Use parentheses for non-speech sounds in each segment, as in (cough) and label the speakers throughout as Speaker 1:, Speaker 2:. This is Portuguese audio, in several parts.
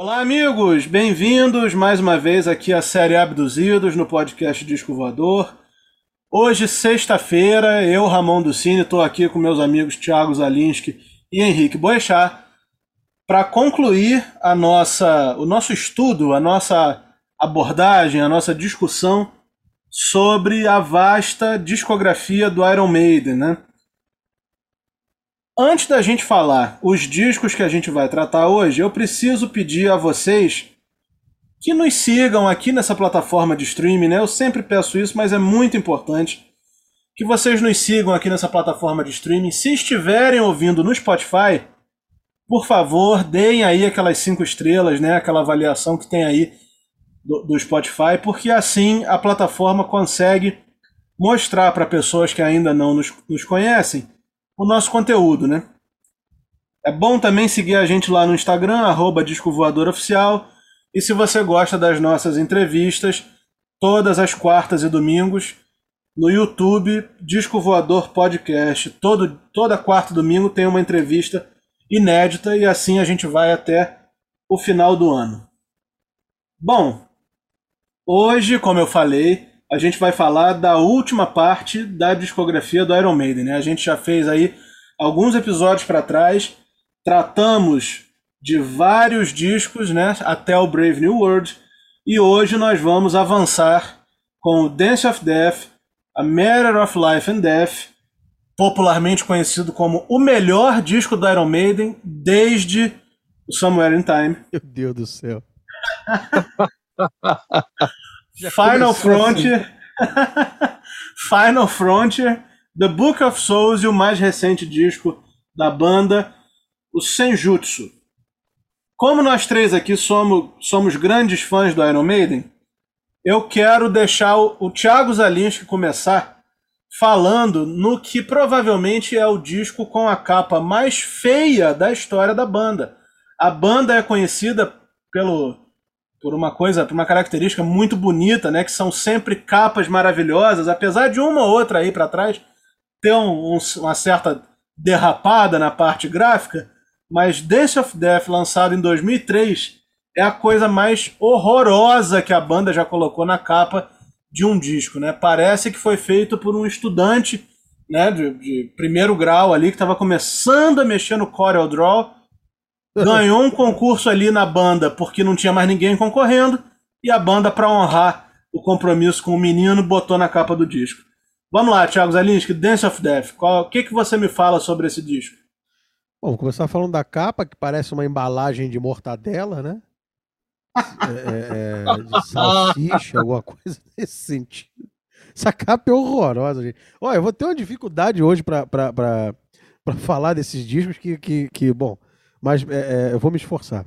Speaker 1: Olá, amigos! Bem-vindos mais uma vez aqui à série Abduzidos no podcast Disco Voador. Hoje, sexta-feira, eu, Ramon Ducini, estou aqui com meus amigos Thiago Zalinski e Henrique Boechat para concluir a nossa, o nosso estudo, a nossa abordagem, a nossa discussão sobre a vasta discografia do Iron Maiden, né? Antes da gente falar os discos que a gente vai tratar hoje, eu preciso pedir a vocês que nos sigam aqui nessa plataforma de streaming, né? Eu sempre peço isso, mas é muito importante que vocês nos sigam aqui nessa plataforma de streaming. Se estiverem ouvindo no Spotify, por favor, deem aí aquelas cinco estrelas, né? Aquela avaliação que tem aí do, do Spotify, porque assim a plataforma consegue mostrar para pessoas que ainda não nos, nos conhecem o nosso conteúdo, né? É bom também seguir a gente lá no Instagram, arroba Disco Voador Oficial. E se você gosta das nossas entrevistas, todas as quartas e domingos, no YouTube, Disco Voador Podcast. Todo, toda quarta e domingo tem uma entrevista inédita e assim a gente vai até o final do ano. Bom, hoje, como eu falei, a gente vai falar da última parte da discografia do Iron Maiden. Né? A gente já fez aí alguns episódios para trás, tratamos de vários discos, né, até o Brave New World, e hoje nós vamos avançar com o Dance of Death, a Matter of Life and Death, popularmente conhecido como o melhor disco do Iron Maiden desde o Somewhere in Time.
Speaker 2: Meu Deus do céu. (laughs)
Speaker 1: Final Frontier. Assim. (laughs) Final Frontier, The Book of Souls e o mais recente disco da banda, o Senjutsu. Como nós três aqui somos, somos grandes fãs do Iron Maiden, eu quero deixar o, o Thiago Zalinski começar falando no que provavelmente é o disco com a capa mais feia da história da banda. A banda é conhecida pelo por uma coisa, por uma característica muito bonita, né? Que são sempre capas maravilhosas, apesar de uma ou outra aí para trás ter um, um, uma certa derrapada na parte gráfica, mas Dance of Death, lançado em 2003, é a coisa mais horrorosa que a banda já colocou na capa de um disco, né? Parece que foi feito por um estudante, né, de, de primeiro grau ali que estava começando a mexer no Corel Draw ganhou um concurso ali na banda porque não tinha mais ninguém concorrendo e a banda, para honrar o compromisso com o menino, botou na capa do disco. Vamos lá, Thiago Zalinski, Dance of Death. O que, que você me fala sobre esse disco?
Speaker 2: Bom, vou começar falando da capa, que parece uma embalagem de mortadela, né? É, é, é de salsicha, alguma coisa (laughs) nesse sentido. Essa capa é horrorosa, gente. Olha, eu vou ter uma dificuldade hoje para falar desses discos que, que, que bom, mas é, é, eu vou me esforçar.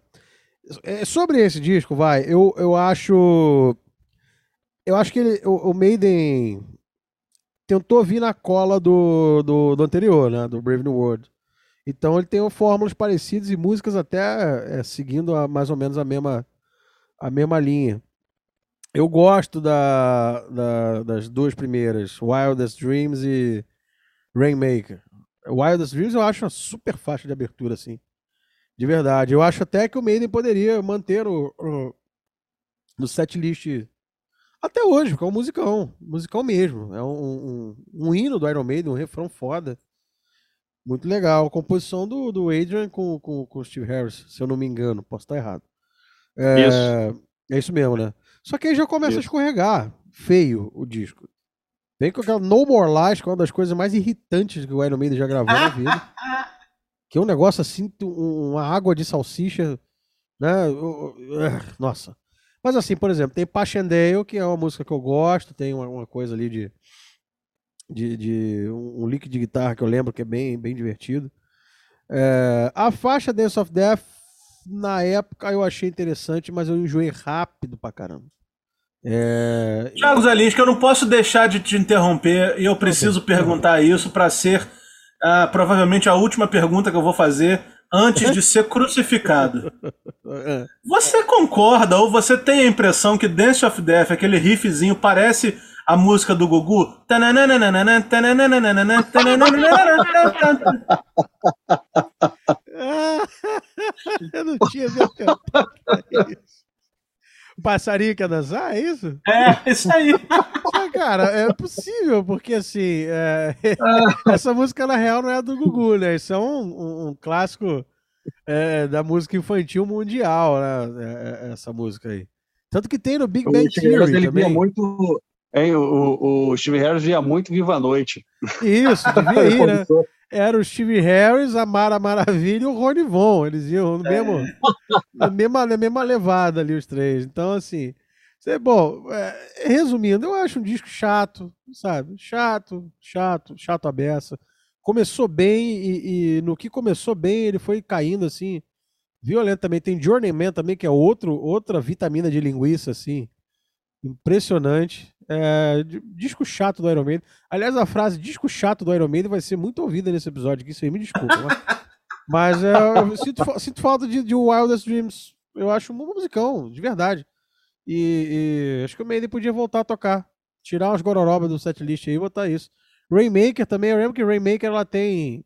Speaker 2: É, sobre esse disco, vai, eu, eu acho. Eu acho que ele, o, o Maiden tentou vir na cola do, do, do, anterior, né? Do Brave New World. Então ele tem fórmulas parecidas e músicas até é, seguindo a, mais ou menos a mesma, a mesma linha. Eu gosto da, da, das duas primeiras, Wildest Dreams e Rainmaker. Wildest Dreams eu acho uma super faixa de abertura, assim. De verdade. Eu acho até que o Maiden poderia manter o, o no setlist até hoje, porque é um musicão. Musicão mesmo. É um, um, um, hino do Iron Maiden, um refrão foda. Muito legal. Composição do, do Adrian com, com, com o Steve Harris, se eu não me engano. Posso estar errado. É isso, é isso mesmo, né? Só que aí já começa isso. a escorregar. Feio o disco. Vem com aquela No More Lies, que é uma das coisas mais irritantes que o Iron Maiden já gravou na (laughs) vida. Que é um negócio assim, uma água de salsicha, né? Nossa. Mas assim, por exemplo, tem Passchendaele, que é uma música que eu gosto, tem uma, uma coisa ali de, de, de, um lick de guitarra que eu lembro que é bem, bem divertido. É, a faixa Dance of Death, na época eu achei interessante, mas eu enjoei rápido pra caramba.
Speaker 1: É... Thiago Zalinski, eu não posso deixar de te interromper e eu preciso okay. perguntar isso para ser ah, provavelmente a última pergunta que eu vou fazer antes de ser crucificado. É. Você concorda ou você tem a impressão que Dance of Death, aquele riffzinho, parece a música do Gugu? (laughs)
Speaker 2: eu não tinha. Passarinho quer dançar, é isso?
Speaker 1: É, isso aí. (laughs)
Speaker 2: cara, é possível, porque assim, é... essa música na real não é do Gugu, né? Isso é um, um, um clássico é, da música infantil mundial, né? É, é essa música aí. Tanto que tem no Big Bang Theory ele também.
Speaker 3: muito, hein, o, o Steve Harris via muito Viva a Noite.
Speaker 2: Isso, devia ir, né? Era o Steve Harris, a Mara Maravilha e o Rony Von. Eles iam no mesmo, é. na, mesma, na mesma levada ali, os três. Então, assim, bom, é, resumindo, eu acho um disco chato, sabe? Chato, chato, chato a beça. Começou bem e, e, no que começou bem ele foi caindo assim violento também. Tem Journeyman também, que é outro, outra vitamina de linguiça, assim. Impressionante. É, disco chato do Iron Maiden. Aliás, a frase disco chato do Iron Maiden vai ser muito ouvida nesse episódio aqui, isso aí me desculpa. mas, (laughs) mas é, eu sinto, sinto falta de, de Wildest Dreams. Eu acho um musicão, de verdade. E, e, acho que o Maiden podia voltar a tocar. Tirar umas gororobas do setlist aí e botar isso. Rainmaker também, eu lembro que Rainmaker ela tem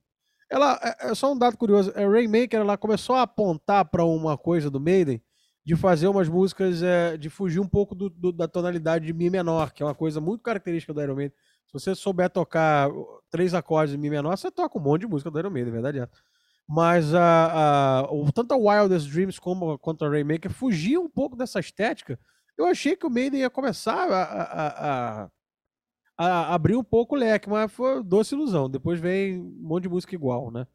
Speaker 2: ela, é, é só um dado curioso, a é, Rainmaker ela começou a apontar para uma coisa do Maiden de fazer umas músicas, é, de fugir um pouco do, do, da tonalidade de Mi menor, que é uma coisa muito característica do Iron Maiden. Se você souber tocar três acordes de Mi menor, você toca um monte de música do Iron Maiden, é verdade é. Mas a, a, tanto a Wildest Dreams como quanto a Rainmaker fugiam um pouco dessa estética. Eu achei que o Maiden ia começar a, a, a a, abriu um pouco o leque, mas foi doce ilusão. Depois vem um monte de música igual, né?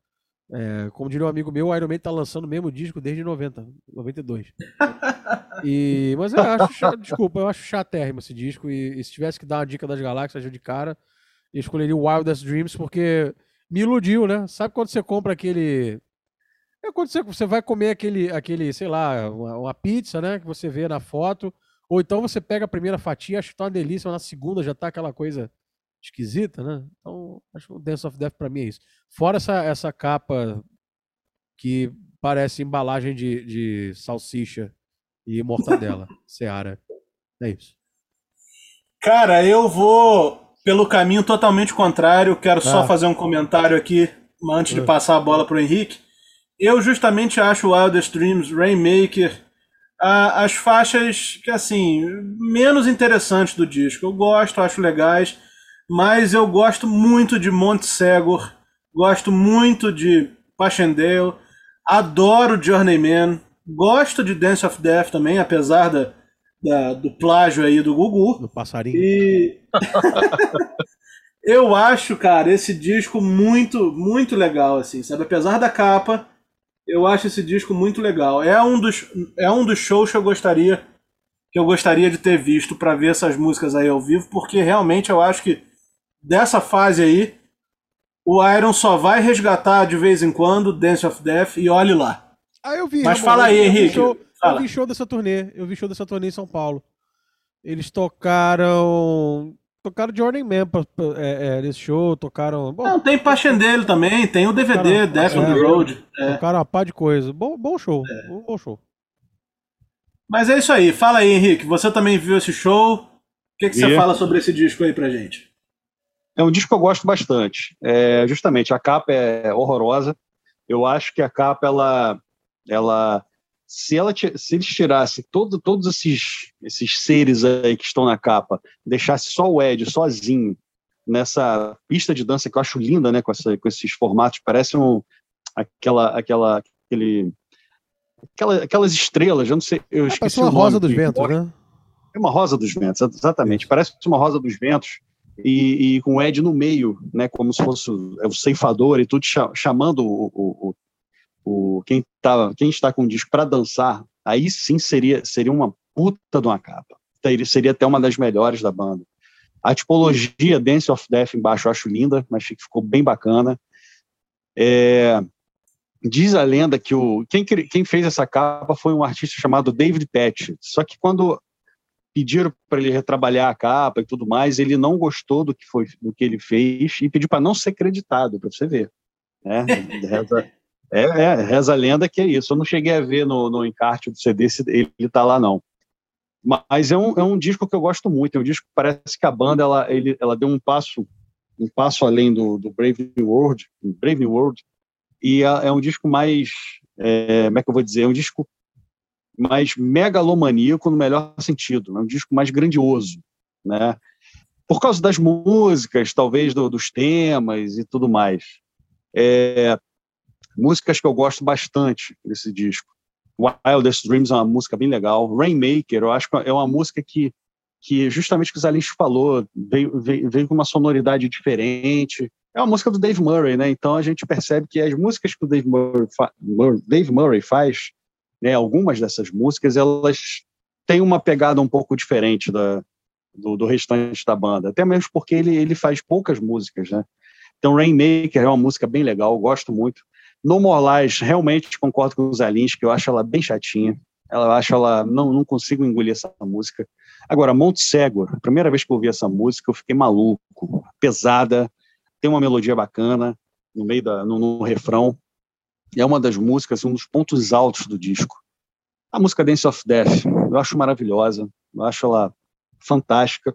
Speaker 2: É, como diria um amigo meu, o Iron Maiden tá lançando o mesmo disco desde 90, 92. (laughs) E, mas eu acho, desculpa, eu acho chatérrimo esse disco. E, e, se tivesse que dar uma dica das galáxias, de cara, eu escolheria o Wildest Dreams, porque me iludiu, né? Sabe quando você compra aquele. É quando você, você vai comer aquele, aquele sei lá, uma, uma pizza, né? Que você vê na foto. Ou então você pega a primeira fatia, acha que tá uma delícia, mas na segunda já tá aquela coisa esquisita, né? Então, acho que o Dance of Death para mim é isso. Fora essa, essa capa que parece embalagem de, de salsicha e mortadela, (laughs) Seara. É isso.
Speaker 1: Cara, eu vou pelo caminho totalmente contrário. Quero ah. só fazer um comentário aqui antes de ah. passar a bola pro Henrique. Eu justamente acho o Wildest Dreams Rainmaker a, as faixas que assim menos interessantes do disco. Eu gosto, acho legais, mas eu gosto muito de Montsegor, gosto muito de Passchendaele, adoro Journeyman, gosto de Dance of Death também, apesar da, da do plágio aí do Gugu.
Speaker 2: Do passarinho.
Speaker 1: E (laughs) eu acho, cara, esse disco muito, muito legal, assim, sabe? Apesar da capa, eu acho esse disco muito legal. É um dos, é um dos shows que eu gostaria que eu gostaria de ter visto para ver essas músicas aí ao vivo, porque realmente eu acho que dessa fase aí o Iron só vai resgatar de vez em quando Dance of Death e olhe lá.
Speaker 2: Ah, eu vi.
Speaker 1: Mas fala aí, Henrique.
Speaker 2: Eu, eu vi show dessa turnê. Eu vi show dessa turnê em São Paulo. Eles tocaram Tocaram Journeyman pra, pra, é, é, nesse show, tocaram.
Speaker 1: Bom, Não, tem também, tem o DVD, tocaram, Death é, on the Road.
Speaker 2: É. Tocaram uma pá de coisa. Bom, bom show. É. Bom, bom, show.
Speaker 1: Mas é isso aí. Fala aí, Henrique. Você também viu esse show? O que, que você fala sobre esse disco aí pra gente?
Speaker 3: É um disco que eu gosto bastante. É, justamente, a capa é horrorosa. Eu acho que a capa, ela, ela se, ela, se eles tirassem todo, todos esses, esses seres aí que estão na capa, deixasse só o Ed sozinho nessa pista de dança que eu acho linda, né, com, essa, com esses formatos, parece um, aquela, aquela, aquele, aquela, aquelas estrelas, eu não sei, eu
Speaker 2: é, esqueci uma rosa dos ventos, né?
Speaker 3: É uma rosa dos ventos, exatamente. Parece uma rosa dos ventos e, e com o Ed no meio, né, como se fosse o, o ceifador e tudo chamando o, o, o quem, tá, quem está com o disco para dançar, aí sim seria, seria uma puta de uma capa. Seria até uma das melhores da banda. A tipologia Dance of Death embaixo eu acho linda, mas ficou bem bacana. É, diz a lenda que o quem, quem fez essa capa foi um artista chamado David Patch. Só que quando pediram para ele retrabalhar a capa e tudo mais, ele não gostou do que foi do que ele fez e pediu para não ser creditado, para você ver. Né? Reza, (laughs) é, é, reza a lenda que é isso. Eu não cheguei a ver no, no encarte do CD se ele está lá, não. Mas é um, é um disco que eu gosto muito. É um disco que parece que a banda ela, ele, ela deu um passo um passo além do, do Brave New World, Brave New World, e é, é um disco mais, é, como é que eu vou dizer, é um disco mais megalomaníaco no melhor sentido, né? um disco mais grandioso, né? Por causa das músicas, talvez do, dos temas e tudo mais. É, músicas que eu gosto bastante desse disco. Wildest Dreams é uma música bem legal. Rainmaker, eu acho que é uma música que, que justamente o que o Zalinch falou, veio, veio, veio, com uma sonoridade diferente. É uma música do Dave Murray, né? Então a gente percebe que as músicas que o Dave Murray, Dave Murray faz, né, algumas dessas músicas, elas têm uma pegada um pouco diferente da, do, do restante da banda. Até mesmo porque ele, ele faz poucas músicas, né? Então Rainmaker é uma música bem legal, gosto muito. No More Lies, realmente concordo com os Alins, que eu acho ela bem chatinha. Ela acho ela não não consigo engolir essa música. Agora Monte Cego, a primeira vez que eu ouvi essa música, eu fiquei maluco, pesada, tem uma melodia bacana no meio da no, no refrão. É uma das músicas, um dos pontos altos do disco. A música Dance of Death, eu acho maravilhosa, eu acho ela fantástica.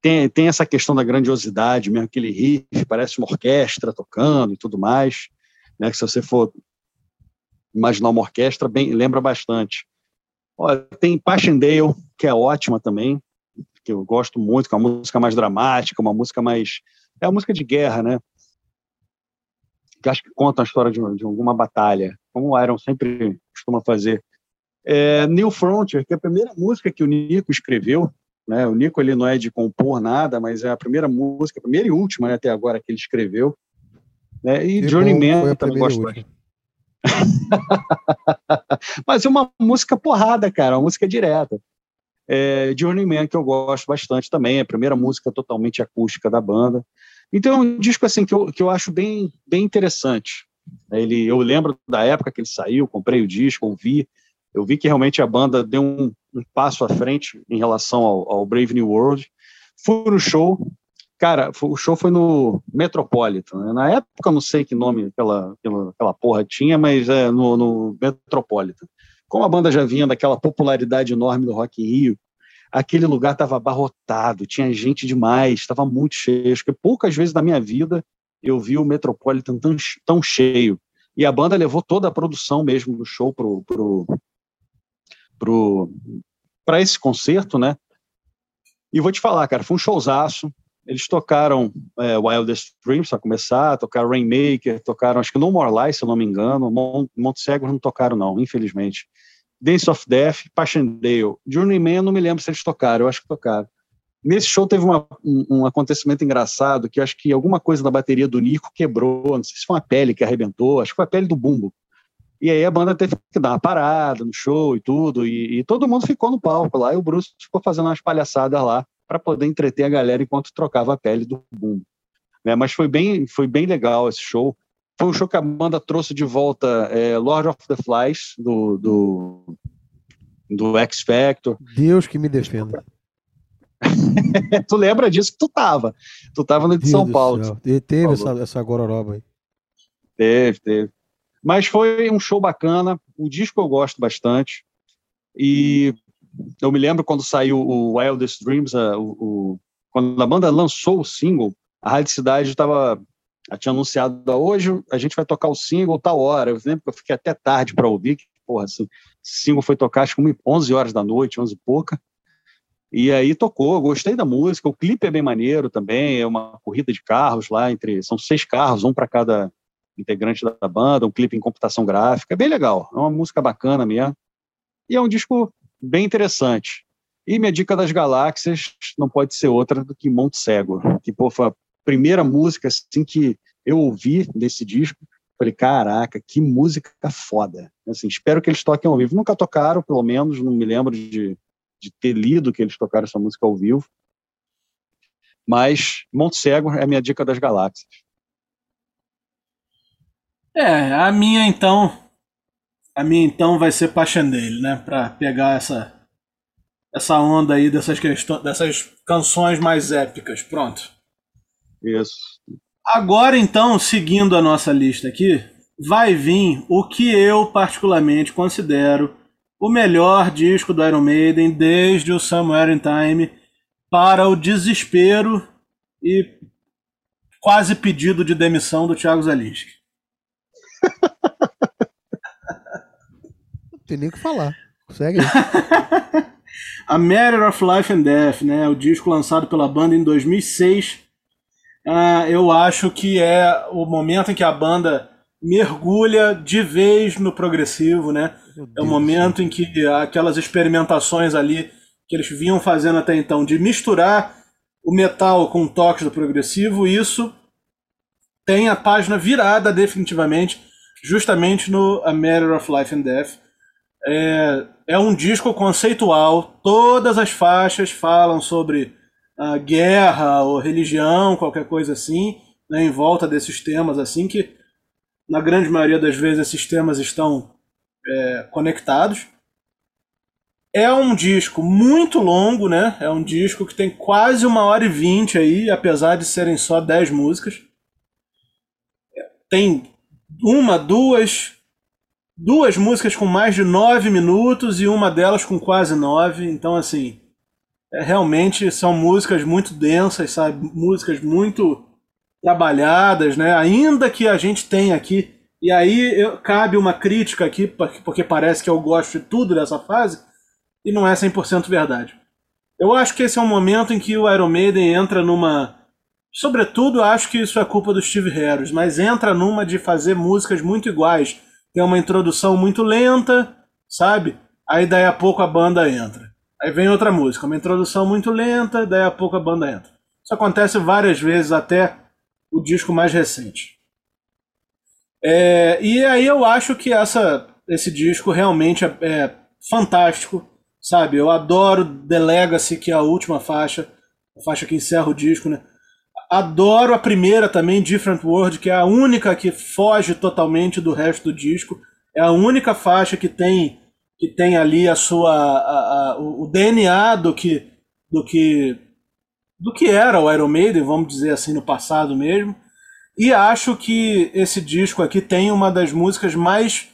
Speaker 3: Tem, tem essa questão da grandiosidade, mesmo aquele riff, parece uma orquestra tocando e tudo mais né, que se você for imaginar uma orquestra, bem, lembra bastante. Olha, tem Passchendaele, que é ótima também, que eu gosto muito, que é uma música mais dramática, uma música mais... É uma música de guerra, né? Que acho que conta a história de, de alguma batalha, como o Iron sempre costuma fazer. É, New Frontier, que é a primeira música que o Nico escreveu, né? O Nico ele não é de compor nada, mas é a primeira música, a primeira e última né, até agora que ele escreveu. Né? E que Journeyman também gosto. (laughs) Mas é uma música porrada, cara, uma música direta. É, Journeyman, que eu gosto bastante também, é a primeira música totalmente acústica da banda. Então é um disco assim que eu, que eu acho bem, bem interessante. Ele, eu lembro da época que ele saiu, comprei o disco, ouvi, eu vi que realmente a banda deu um, um passo à frente em relação ao, ao Brave New World. Fui no show, Cara, o show foi no Metropolitan. Né? Na época, eu não sei que nome aquela, aquela, aquela porra tinha, mas é no, no Metropolitan. Como a banda já vinha daquela popularidade enorme do Rock in Rio, aquele lugar estava abarrotado, tinha gente demais, estava muito cheio. Acho que poucas vezes na minha vida eu vi o Metropolitan tão, tão cheio. E a banda levou toda a produção mesmo do show pro, pro, pro, para esse concerto, né? E vou te falar, cara, foi um showzaço. Eles tocaram é, Wildest Dreams para começar, tocaram Rainmaker, tocaram acho que No More Lies, se eu não me engano. Mont Monte Cego não tocaram não, infelizmente. Dance of Death, Passchendaele. Journeyman, não me lembro se eles tocaram, eu acho que tocaram. Nesse show teve uma, um, um, acontecimento engraçado, que acho que alguma coisa da bateria do Nico quebrou, não sei se foi uma pele que arrebentou, acho que foi a pele do bumbo. E aí a banda teve que dar uma parada no show e tudo, e, e todo mundo ficou no palco lá, e o Bruce ficou fazendo umas palhaçadas lá para poder entreter a galera enquanto trocava a pele do bumbo. Né? Mas foi bem, foi bem legal esse show. Foi um show que a banda trouxe de volta é, Lord of the Flies, do, do, do X Factor.
Speaker 2: Deus que me defenda. (laughs)
Speaker 3: tu lembra disso que tu tava. Tu tava no de São Paulo.
Speaker 2: E teve essa, essa gororoba aí.
Speaker 3: Teve, teve. Mas foi um show bacana. O disco eu gosto bastante. E eu me lembro quando saiu o Wildest Dreams, a, o, o, quando a banda lançou o single, a Rádio Cidade estava tinha anunciado hoje a gente vai tocar o single tal hora. Eu lembro que eu fiquei até tarde para ouvir, que, porra, assim, single foi tocar acho que 11 horas da noite, 11 e pouca. E aí tocou, gostei da música. O clipe é bem maneiro também, é uma corrida de carros lá entre são seis carros, um para cada integrante da banda, um clipe em computação gráfica, é bem legal. É uma música bacana mesmo. E é um disco bem interessante. E minha dica das galáxias não pode ser outra do que Monte Cego, que pô, foi a primeira música assim que eu ouvi desse disco. Falei, caraca, que música foda. Assim, espero que eles toquem ao vivo. Nunca tocaram, pelo menos, não me lembro de, de ter lido que eles tocaram essa música ao vivo. Mas Monte Cego é a minha dica das galáxias.
Speaker 1: É, a minha então a minha então vai ser Passchendaele, né? Pra pegar essa essa onda aí dessas questões, dessas canções mais épicas. Pronto.
Speaker 3: Isso.
Speaker 1: Agora então, seguindo a nossa lista aqui, vai vir o que eu particularmente considero o melhor disco do Iron Maiden desde o Somewhere in Time para o desespero e quase pedido de demissão do Thiago Zalinski.
Speaker 2: tem nem o que falar. Segue. (laughs)
Speaker 1: A Matter of Life and Death, né? O disco lançado pela banda em 2006. Uh, eu acho que é o momento em que a banda mergulha de vez no progressivo, né? É o momento em que aquelas experimentações ali que eles vinham fazendo até então de misturar o metal com toques do progressivo, isso tem a página virada definitivamente, justamente no A Matter of Life and Death. É, é um disco conceitual, todas as faixas falam sobre a guerra ou religião, qualquer coisa assim, né, em volta desses temas assim que na grande maioria das vezes esses temas estão é, conectados. É um disco muito longo, né? É um disco que tem quase uma hora e vinte aí, apesar de serem só dez músicas. Tem uma, duas, duas músicas com mais de nove minutos e uma delas com quase nove. Então, assim, realmente são músicas muito densas, sabe? Músicas muito trabalhadas, né? Ainda que a gente tenha aqui e aí eu, cabe uma crítica aqui, porque parece que eu gosto de tudo dessa fase, e não é 100% verdade. Eu acho que esse é um momento em que o Iron Maiden entra numa. Sobretudo, acho que isso é culpa do Steve Harris, mas entra numa de fazer músicas muito iguais. Tem uma introdução muito lenta, sabe? Aí daí a pouco a banda entra. Aí vem outra música, uma introdução muito lenta, daí a pouco a banda entra. Isso acontece várias vezes até o disco mais recente. É, e aí eu acho que essa, esse disco realmente é, é, fantástico, sabe? Eu adoro The Legacy, que é a última faixa, a faixa que encerra o disco, né? Adoro a primeira também, Different World, que é a única que foge totalmente do resto do disco. É a única faixa que tem que tem ali a sua a, a, o DNA do que do que do que era o Iron Maiden, vamos dizer assim, no passado mesmo. E acho que esse disco aqui tem uma das músicas mais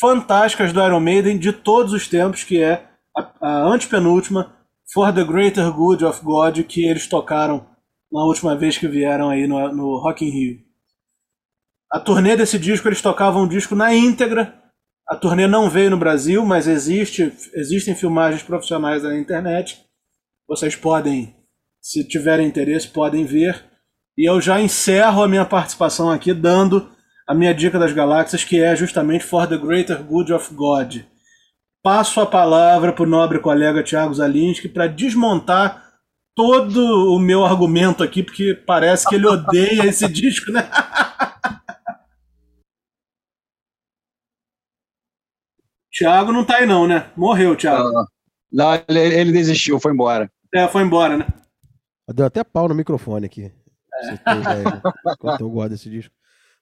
Speaker 1: fantásticas do Iron Maiden de todos os tempos, que é a, a antepenúltima, For the Greater Good of God, que eles tocaram na última vez que vieram aí no, no Rock in Rio. A turnê desse disco, eles tocavam o disco na íntegra. A turnê não veio no Brasil, mas existe, existem filmagens profissionais na internet. Vocês podem, se tiverem interesse, podem ver. E eu já encerro a minha participação aqui dando a minha dica das galáxias, que é justamente For the Greater Good of God. Passo a palavra para o nobre colega Tiago Zalinski para desmontar todo o meu argumento aqui, porque parece que ele odeia esse (laughs) disco, né? Tiago não tá aí não, né? Morreu, Tiago.
Speaker 3: Não, não ele, ele, desistiu, foi embora.
Speaker 1: É, foi embora, né?
Speaker 2: Deu até pau no microfone aqui. Quanto eu gosto desse disco.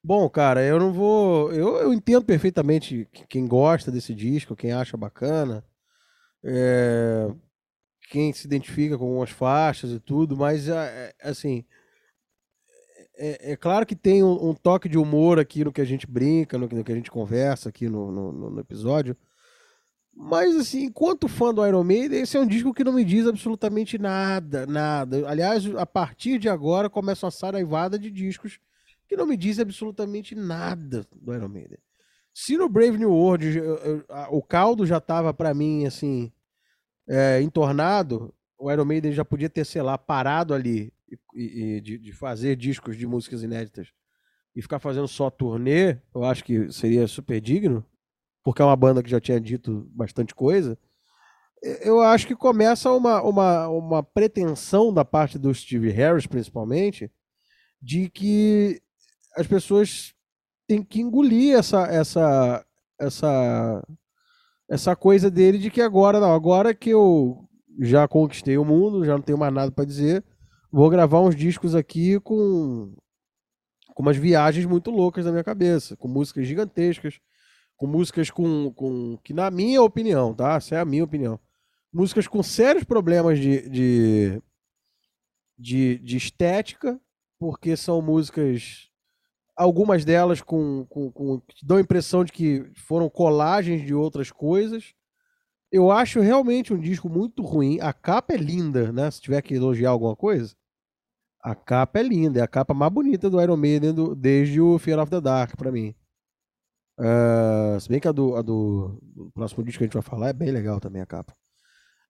Speaker 2: Bom, cara, eu não vou. Eu, eu entendo perfeitamente quem gosta desse disco, quem acha bacana, é... quem se identifica com algumas faixas e tudo, mas, é, é, assim. É, é, claro que tem um, um, toque de humor aqui no que a gente brinca, no, no que a gente conversa aqui no, no, no episódio. Mas, assim, enquanto fã do Iron Maiden, esse é um disco que não me diz absolutamente nada, nada. Aliás, a partir de agora começa uma saraivada de discos que não me diz absolutamente nada do Iron Maiden. Se no Brave New World eu, eu, a, o caldo já tava para mim, assim, é, entornado, o Iron Maiden já podia ter, sei lá, parado ali e, e de, de fazer discos de músicas inéditas e ficar fazendo só turnê, eu acho que seria super digno porque é uma banda que já tinha dito bastante coisa, eu acho que começa uma, uma, uma pretensão da parte do Steve Harris, principalmente, de que as pessoas têm que engolir essa, essa, essa, essa coisa dele de que agora, não, agora que eu já conquistei o mundo, já não tenho mais nada para dizer, vou gravar uns discos aqui com, com umas viagens muito loucas na minha cabeça, com músicas gigantescas, com músicas com, com. que, na minha opinião, tá? Essa é a minha opinião. Músicas com sérios problemas de, de, de, de estética, porque são músicas. Algumas delas com, com, com, dão a impressão de que foram colagens de outras coisas. Eu acho realmente um disco muito ruim. A capa é linda, né? Se tiver que elogiar alguma coisa. A capa é linda, é a capa mais bonita do Iron Maiden do, desde o Fear of the Dark, para mim. Uh, se bem que a do, a do, próximo disco que a gente vai falar é bem legal também a capa.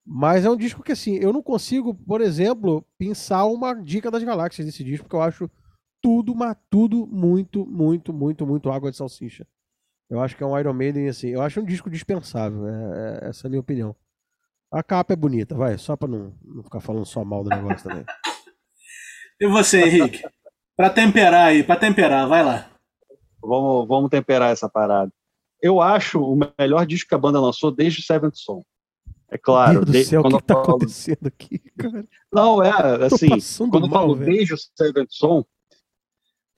Speaker 2: Mas é um disco que, assim, eu não consigo, por exemplo, pensar uma dica das galáxias desse disco, porque eu acho tudo, mas tudo muito, muito, muito, muito água de salsicha. Eu acho que é um Iron Maiden, assim, eu acho um disco dispensável, é, é, essa é a minha opinião. A capa é bonita, vai, só pra não, não ficar falando só mal do negócio também. (laughs)
Speaker 1: E você, Henrique? pra temperar aí, pra temperar, vai lá.
Speaker 3: Vamos, vamos temperar essa parada. Eu acho o melhor disco que a banda lançou desde Seventh Son. É claro.
Speaker 2: Meu Deus do céu, o que, que tá falo... acontecendo aqui, cara?
Speaker 3: Não, é, assim, quando eu falo desde o Seventh Son,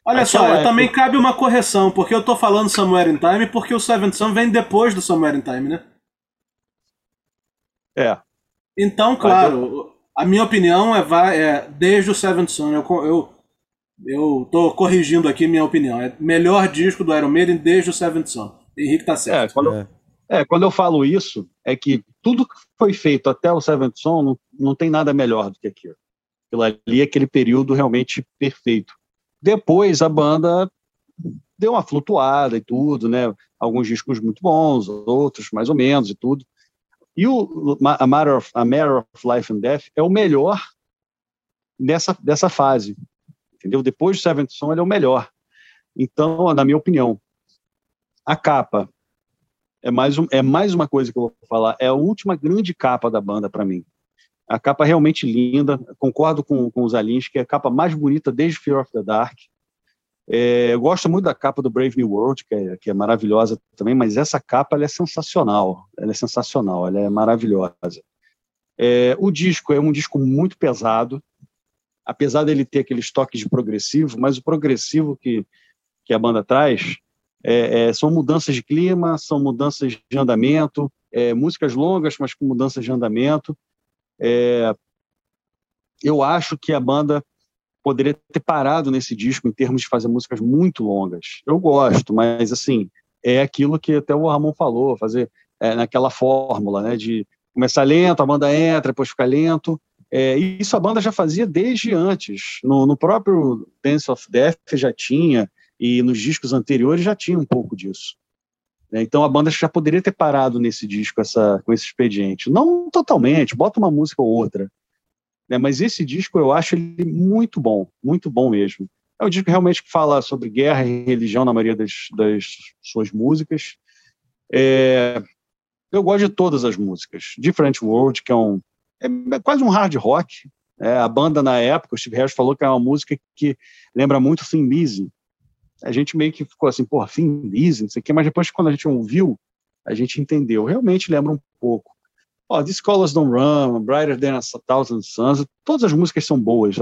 Speaker 1: Olha só, época... também cabe uma correção, porque eu tô falando Somewhere in Time porque o Seventh Son vem depois do Somewhere in Time, né?
Speaker 3: É.
Speaker 1: Então, claro, eu... a minha opinião é, vai, é desde o Seventh Son. Eu, eu, eu tô corrigindo aqui minha opinião. É melhor disco do Iron Maiden desde o Seventh Son. Henrique tá certo.
Speaker 3: É, quando, é. é, quando eu falo isso, é que tudo que foi feito até o Seventh Son não, não tem nada melhor do que aquilo. Aquilo ali é aquele período realmente perfeito. Depois a banda deu uma flutuada e tudo, né? Alguns discos muito bons, outros mais ou menos e tudo. E o a Matter of, a Matter of Life and Death é o melhor dessa, dessa fase, entendeu? Depois do Seventh Son ele é o melhor. Então, na minha opinião, a capa é mais, um, é mais uma coisa que eu vou falar, é a última grande capa da banda para mim. A capa é realmente linda, concordo com, com os Alins, que é a capa mais bonita desde Fear of the Dark. É, eu gosto muito da capa do Brave New World, que é, que é maravilhosa também, mas essa capa é sensacional. Ela é sensacional, ela é maravilhosa. É, o disco é um disco muito pesado, apesar dele ter aqueles toques de progressivo, mas o progressivo que, que a banda traz é, é, são mudanças de clima, são mudanças de andamento, é, músicas longas, mas com mudanças de andamento. É, eu acho que a banda poderia ter parado nesse disco em termos de fazer músicas muito longas. Eu gosto, mas assim é aquilo que até o Ramon falou, fazer é, naquela fórmula, né, de começar lento, a banda entra, depois fica lento. É, isso a banda já fazia desde antes. No, no, próprio Dance of Death já tinha, e nos discos anteriores já tinha um pouco disso. Né? Então a banda já poderia ter parado nesse disco essa, com esse expediente. Não totalmente, bota uma música ou outra. Né? Mas esse disco eu acho ele muito bom, muito bom mesmo. É um disco realmente que fala sobre guerra e religião na maioria das, das suas músicas. É, eu gosto de todas as músicas. Different World, que é um é quase um hard rock. É, a banda na época, o Steve Harris falou que é uma música que lembra muito Thin Lizzy, a gente meio que ficou assim, porra, Finn Lizzy, não sei o quê, mas depois quando a gente ouviu, a gente entendeu. Realmente lembra um pouco. Ó, These Colors Don't Run, Brighter Than a Thousand Suns, todas as músicas são boas.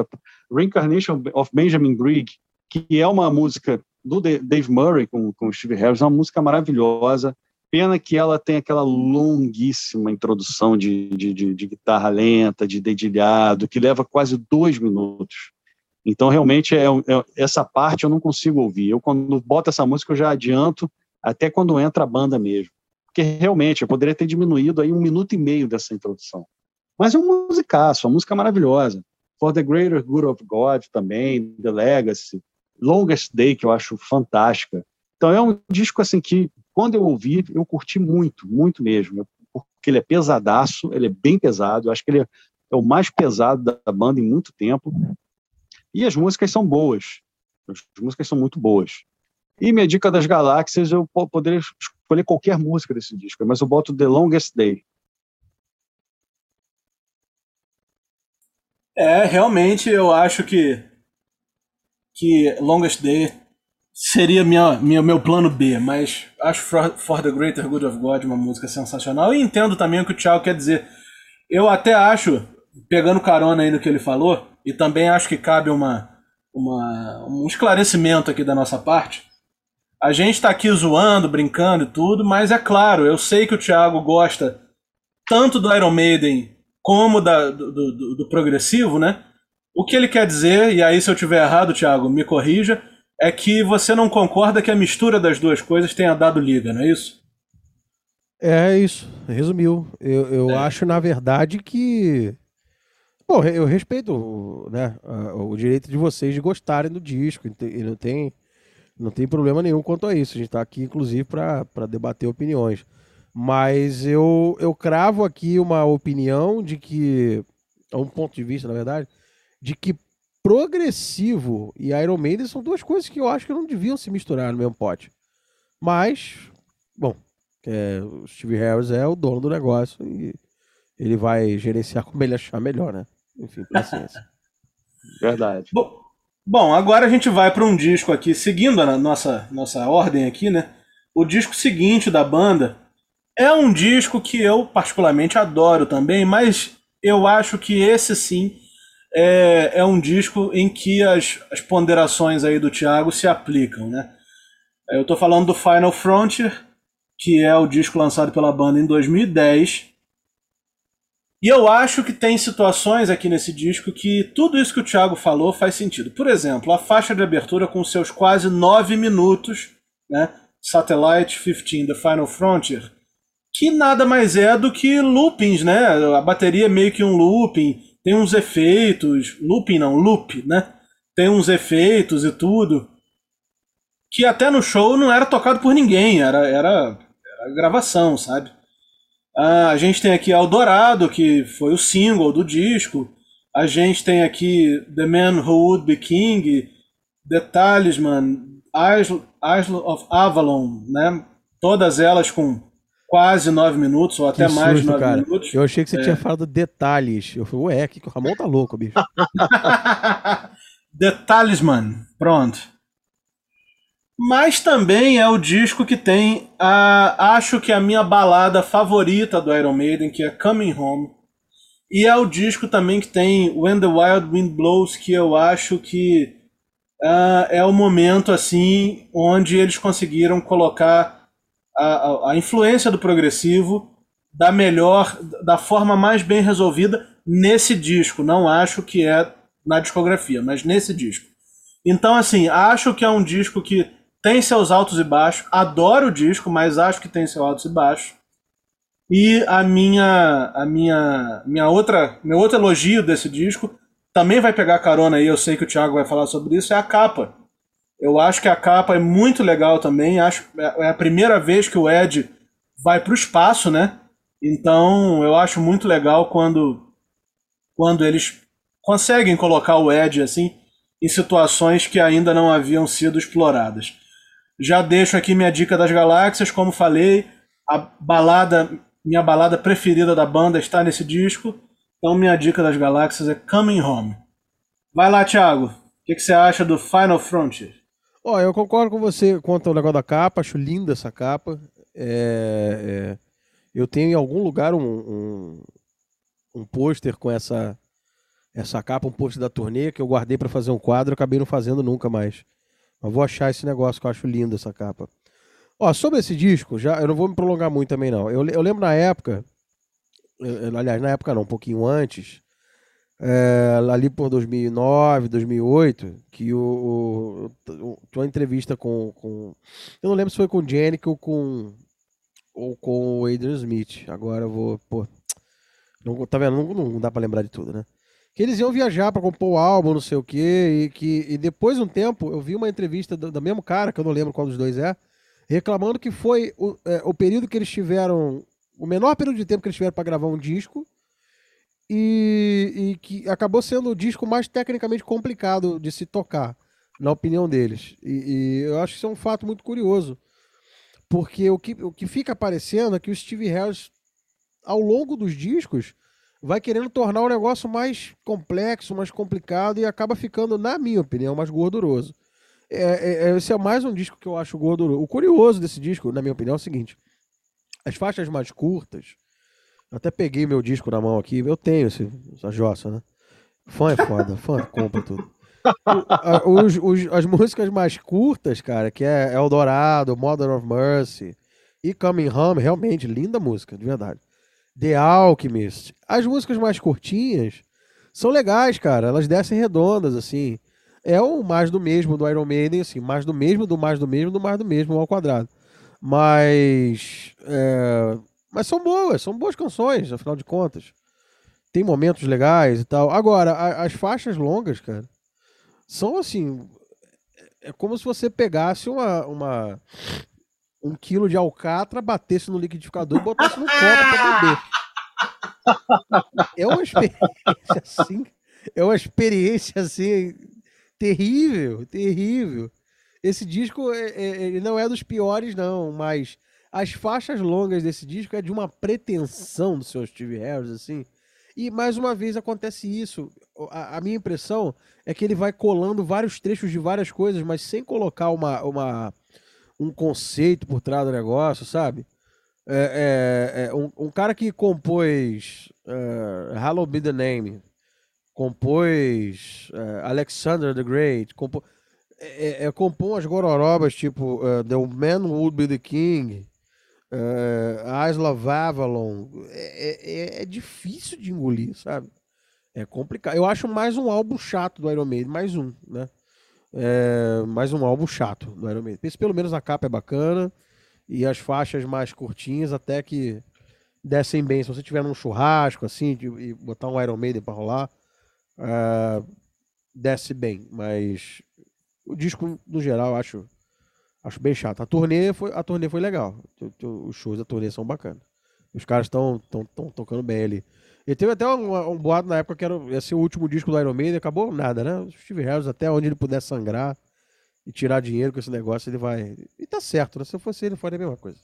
Speaker 3: Reincarnation of Benjamin Brigg, que é uma música do Dave Murray com, com o Steve Harris, é uma música maravilhosa. Pena que ela tem aquela longuíssima introdução de, de, de, de guitarra lenta, de dedilhado, que leva quase dois minutos. Então, realmente, é, é, essa parte eu não consigo ouvir. Eu, quando boto essa música, eu já adianto até quando entra a banda mesmo. Porque, realmente, eu poderia ter diminuído aí um minuto e meio dessa introdução. Mas é um musicaço, uma música maravilhosa. For the Greater Good of God também, The Legacy, Longest Day, que eu acho fantástica. Então, é um disco, assim, que, quando eu ouvi, eu curti muito, muito mesmo. Porque ele é pesadaço, ele é bem pesado. Eu acho que ele é o mais pesado da banda em muito tempo. E as músicas são boas. As músicas são muito boas. E minha dica das galáxias, eu poderia escolher qualquer música desse disco, mas eu boto The Longest Day.
Speaker 1: É, realmente eu acho que que Longest Day seria minha, minha, meu plano B, mas acho For, For the Greater Good of God uma música sensacional e entendo também o que o Thiago quer dizer. Eu até acho, pegando carona aí no que ele falou, e também acho que cabe uma, uma, um esclarecimento aqui da nossa parte. A gente está aqui zoando, brincando e tudo, mas é claro, eu sei que o Thiago gosta tanto do Iron Maiden como da, do, do, do progressivo, né? O que ele quer dizer, e aí se eu tiver errado, Thiago, me corrija, é que você não concorda que a mistura das duas coisas tenha dado liga, não é isso?
Speaker 2: É isso, resumiu. Eu, eu é. acho, na verdade, que Bom, eu respeito né, o direito de vocês de gostarem do disco, e não tem, Não tem problema nenhum quanto a isso. A gente está aqui, inclusive, para debater opiniões. Mas eu, eu cravo aqui uma opinião de que. Um ponto de vista, na verdade, de que progressivo e Iron Maiden são duas coisas que eu acho que não deviam se misturar no mesmo pote. Mas, bom, é, o Steve Harris é o dono do negócio e ele vai gerenciar como ele achar melhor, né? Enfim, paciência. (laughs)
Speaker 3: Verdade.
Speaker 1: Bom, bom, agora a gente vai para um disco aqui, seguindo a nossa, nossa ordem aqui, né? O disco seguinte da banda é um disco que eu particularmente adoro também, mas eu acho que esse sim é, é um disco em que as, as ponderações aí do Thiago se aplicam, né? Eu estou falando do Final Frontier, que é o disco lançado pela banda em 2010. E eu acho que tem situações aqui nesse disco que tudo isso que o Thiago falou faz sentido. Por exemplo, a faixa de abertura com seus quase nove minutos, né? Satellite 15, The Final Frontier, que nada mais é do que loopings, né? A bateria é meio que um looping, tem uns efeitos, looping não, loop, né? Tem uns efeitos e tudo, que até no show não era tocado por ninguém, era, era, era gravação, sabe? Ah, a gente tem aqui Eldorado, que foi o single do disco. A gente tem aqui The Man Who Would Be King, The Talisman, Isle, Isle of Avalon, né? Todas elas com quase nove minutos, ou até
Speaker 2: Que
Speaker 1: mais de
Speaker 2: susto,
Speaker 1: nove
Speaker 2: cara.
Speaker 1: minutos.
Speaker 2: Eu achei que você
Speaker 1: É.
Speaker 2: tinha falado detalhes. Eu falei, ué, que que o Ramon tá louco, bicho. (laughs)
Speaker 1: The Talisman, pronto. Mas também é o disco que tem a, acho que a minha balada favorita do Iron Maiden, que é Coming Home. E é o disco também que tem When the Wild Wind Blows, que eu acho que ah, é o momento assim onde eles conseguiram colocar a, a, influência do progressivo da melhor, da forma mais bem resolvida nesse disco. Não acho que é na discografia, mas nesse disco. Então, assim, acho que é um disco que tem seus altos e baixos. Adoro o disco, mas acho que tem seus altos e baixos. E a minha, a minha, minha outra, meu outro elogio desse disco também vai pegar carona aí. Eu sei que o Thiago vai falar sobre isso. É a capa. Eu acho que a capa é muito legal também. Acho é a primeira vez que o Ed vai para o espaço, né? Então eu acho muito legal quando quando eles conseguem colocar o Ed assim em situações que ainda não haviam sido exploradas. Já deixo aqui minha dica das galáxias, como falei, a balada, minha balada preferida da banda está nesse disco. Então minha dica das galáxias é Coming Home. Vai lá, Thiago. O que, que você acha do Final Frontier?
Speaker 2: Ó, eu concordo com você quanto ao negócio da capa, acho linda essa capa. É, é, eu tenho em algum lugar um, um, um pôster com essa, essa capa, um pôster da turnê que eu guardei pra fazer um quadro, acabei não fazendo nunca mais. Mas vou achar esse negócio que eu acho lindo essa capa. Ó, sobre esse disco, já eu não vou me prolongar muito também não. Eu, eu lembro na época, eu- eu- aliás, na época não, um pouquinho antes, é, ali por 2009, 2008, que o, o, entrevista com, com. Eu não lembro se foi com o ou com, ou com o Adrian Smith. Agora eu vou. Pô, não, tá vendo? Não, não dá pra lembrar de tudo, né? Que eles iam viajar pra compor o álbum, não sei o quê, e que e depois de um tempo eu vi uma entrevista do, do mesmo cara, que eu não lembro qual dos dois é, reclamando que foi o, é, o período que eles tiveram. O menor período de tempo que eles tiveram pra gravar um disco e, e que acabou sendo o disco mais tecnicamente complicado de se tocar, na opinião deles. E, e eu acho que isso é um fato muito curioso, porque o que, o que fica aparecendo é que o Steve Harris, ao longo dos discos, vai querendo tornar o negócio mais complexo, mais complicado e acaba ficando, na minha opinião, mais gorduroso. É, é- é- esse é mais um disco que eu acho gorduroso. O curioso desse disco, na minha opinião, é o seguinte: as faixas mais curtas, até peguei meu disco na mão aqui, eu tenho esse, essa jossa, né? Fã é foda, fã compra tudo. O- a- os- os- as músicas mais curtas, cara, que é Eldorado, Mother of Mercy e Coming Home, realmente, linda música, de verdade. The Alchemist. As músicas mais curtinhas são legais, cara, elas descem redondas, assim. É o mais do mesmo do Iron Maiden, assim, mais do mesmo, do mais do mesmo, do mais do mesmo ao quadrado. Mas. é, mas são boas, são boas canções, afinal de contas. Tem momentos legais e tal. Agora, a- as faixas longas, cara, são assim. é como se você pegasse uma, uma um quilo de alcatra, batesse no liquidificador e botasse no copo para beber. É uma experiência (laughs) assim, é uma experiência assim terrível, terrível. Esse disco é, é, ele não é dos piores não, mas as faixas longas desse disco é de uma pretensão do seu Steve Harris assim. E mais uma vez acontece isso. A, a, minha impressão é que ele vai colando vários trechos de várias coisas, mas sem colocar uma, uma um conceito por trás do negócio, sabe? É, é, é um, um, cara que compôs uh, Hallowed Be the Name, compôs uh, Alexander the Great, compô, é, é, compôs as gororobas tipo uh, The Man Would Be the King, uh, Isla of Avalon. É, é, é, difícil de engolir, sabe? É complicado. Eu acho mais um álbum chato do Iron Maiden, mais um, né? É, mais um álbum chato do Iron Maiden. Esse, pelo menos a capa é bacana e as faixas mais curtinhas até que descem bem. Se você tiver num churrasco assim e botar um Iron Maiden para rolar, uh, desce bem. Mas o disco no geral acho acho bem chato. A turnê foi a turnê foi legal. Os shows da turnê são bacanas. Os caras estão tocando bem ali. E teve até um, um boato na época que era, ia ser o último disco do Iron Maiden, acabou nada, né? O Steve Harris, até onde ele puder sangrar e tirar dinheiro com esse negócio, ele vai. E tá certo, né? Se eu fosse ele, faria a mesma coisa.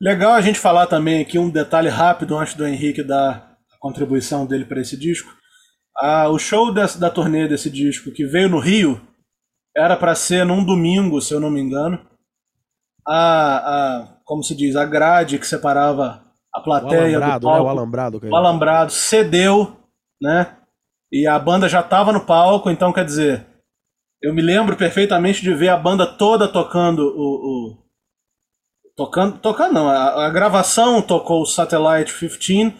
Speaker 1: Legal a gente falar também aqui um detalhe rápido antes do Henrique dar a contribuição dele para esse disco. Ah, o show da turnê desse disco, que veio no Rio, era para ser num domingo, se eu não me engano. A, a, como se diz, a grade que separava a plateia
Speaker 2: o alambrado, do palco, né? o alambrado,
Speaker 1: o alambrado cedeu, né? E a banda já estava no palco, então quer dizer, eu me lembro perfeitamente de ver a banda toda tocando o, o tocando, tocando não, a, a, gravação tocou o Satellite 15.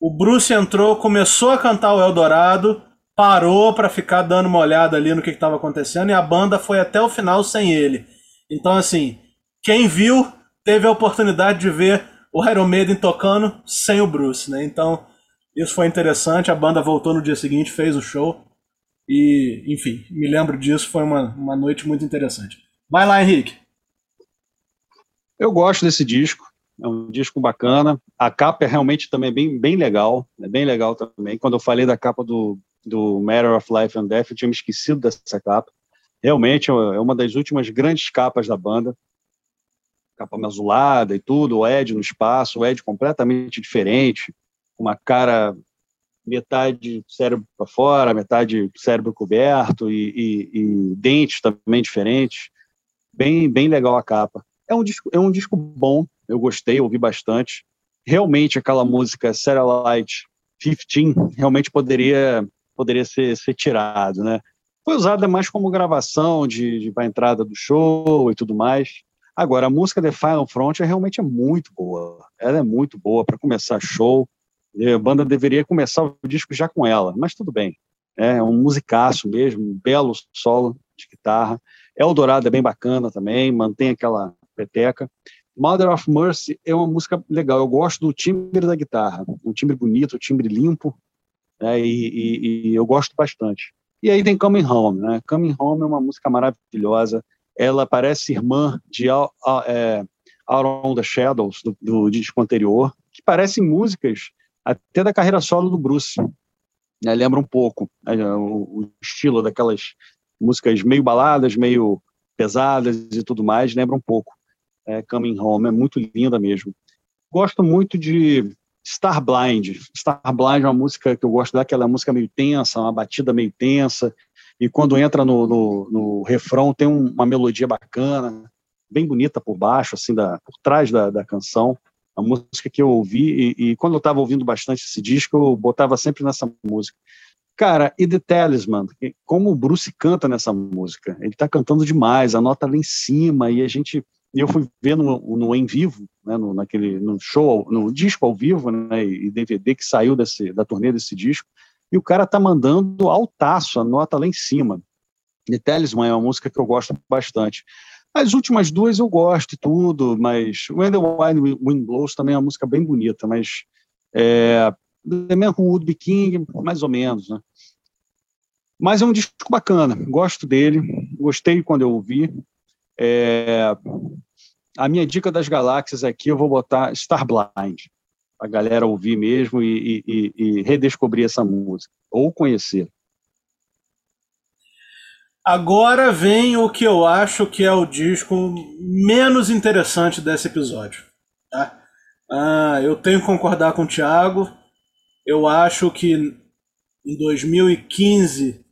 Speaker 1: O Bruce entrou, começou a cantar o Eldorado, parou para ficar dando uma olhada ali no que estava acontecendo e a banda foi até o final sem ele. Então assim, quem viu teve a oportunidade de ver o Iron Maiden tocando sem o Bruce, né? Então, isso foi interessante. A banda voltou no dia seguinte, fez o show. E, enfim, me lembro disso. Foi uma, uma noite muito interessante. Vai lá, Henrique.
Speaker 3: Eu gosto desse disco. É um disco bacana. A capa é realmente também bem, bem legal. É bem legal também. Quando eu falei da capa do, do Matter of Life and Death, eu tinha me esquecido dessa capa. Realmente é uma das últimas grandes capas da banda capa azulada e tudo, o Ed no espaço, o Ed completamente diferente, uma cara metade cérebro para fora, metade cérebro coberto e, e, e, dentes também diferentes. Bem, bem legal a capa. É um disco, é um disco bom, eu gostei, ouvi bastante. Realmente aquela música Satellite 15 realmente poderia poderia ser, ser tirado, né? Foi usada mais como gravação de, de para entrada do show e tudo mais. Agora, a música The Final Front é realmente é muito boa. Ela é muito boa para começar show. A banda deveria começar o disco já com ela, mas tudo bem. É um musicaço mesmo, um belo solo de guitarra. Eldorado é bem bacana também, mantém aquela peteca. Mother of Mercy é uma música legal. Eu gosto do timbre da guitarra, um timbre bonito, um timbre limpo, né, e, e, e, eu gosto bastante. E aí tem Coming Home, né? Coming Home é uma música maravilhosa ela parece irmã de é, Out on the Shadows, do, do, disco anterior, que parecem músicas até da carreira solo do Bruce. Né, lembra um pouco né, o, o, estilo daquelas músicas meio baladas, meio pesadas e tudo mais, lembra um pouco. É, Coming Home, é muito linda mesmo. Gosto muito de Star Blind. Star Blind é uma música que eu gosto daquela música meio tensa, uma batida meio tensa, e quando entra no, no, no refrão tem um, uma melodia bacana, bem bonita por baixo, assim, da, por trás da, da canção. A música que eu ouvi, e, e quando eu estava ouvindo bastante esse disco, eu botava sempre nessa música. Cara, e The Talisman, como o Bruce canta nessa música, ele está cantando demais, a nota lá em cima, e a gente, eu fui ver no, no em vivo, né, no, naquele, no show, no disco ao vivo, né, e DVD que saiu desse, da turnê desse disco, e o cara tá mandando altaço, a nota lá em cima. The Talisman é uma música que eu gosto bastante. As últimas duas eu gosto e tudo, mas When the Wild Wind Blows também é uma música bem bonita, mas é, The Man Who Would Be King, mais ou menos, né? Mas é um disco bacana, gosto dele, gostei quando eu ouvi. É... A minha dica das galáxias aqui, eu vou botar Starblind, a galera ouvir mesmo e, e, e redescobrir essa música, ou conhecer.
Speaker 1: Agora vem o que eu acho que é o disco menos interessante desse episódio. Tá? Ah, eu tenho que concordar com o Thiago. Eu acho que em 2015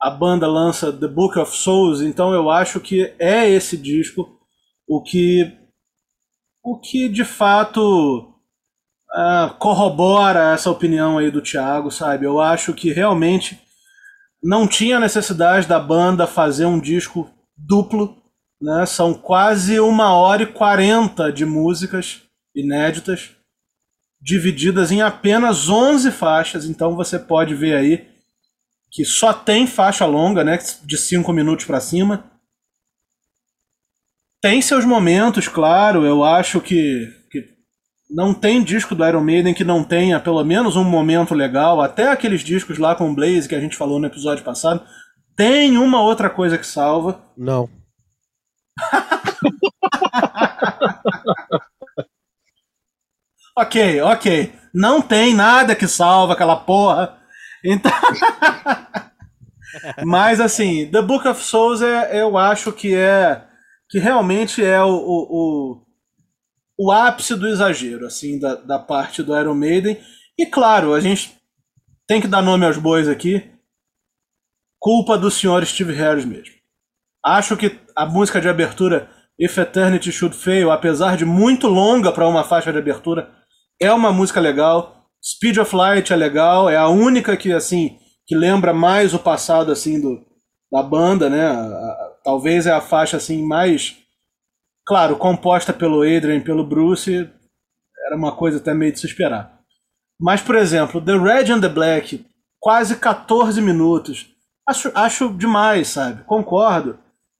Speaker 1: a banda lança The Book of Souls, então eu acho que é esse disco o que o que de fato uh, corrobora essa opinião aí do Thiago, sabe? Eu acho que realmente não tinha necessidade da banda fazer um disco duplo, né? São quase uma hora e quarenta de músicas inéditas, divididas em apenas 11 faixas, então você pode ver aí que só tem faixa longa, né, de 5 minutos para cima. Tem seus momentos, claro, eu acho que, que não tem disco do Iron Maiden que não tenha pelo menos um momento legal, até aqueles discos lá com o Blaze que a gente falou no episódio passado, tem uma outra coisa que salva.
Speaker 2: Não. (laughs)
Speaker 1: ok, ok. Não tem nada que salva aquela porra. Então. (laughs) Mas assim, The Book of Souls é, eu acho que é que realmente é o, o, o, o ápice do exagero, assim, da, da parte do Iron Maiden. E claro, a gente tem que dar nome aos bois aqui. Culpa do senhor Steve Harris mesmo. Acho que a música de abertura If Eternity Should Fail, apesar de muito longa para uma faixa de abertura, é uma música legal. Speed of Light é legal, é a única que assim que lembra mais o passado assim do da banda, né? Talvez é a faixa assim mais claro, composta pelo Adrian, pelo Bruce, era uma coisa até meio de se esperar. Mas por exemplo, The Red and the Black, quase 14 minutos. Acho, acho demais, sabe? Concordo.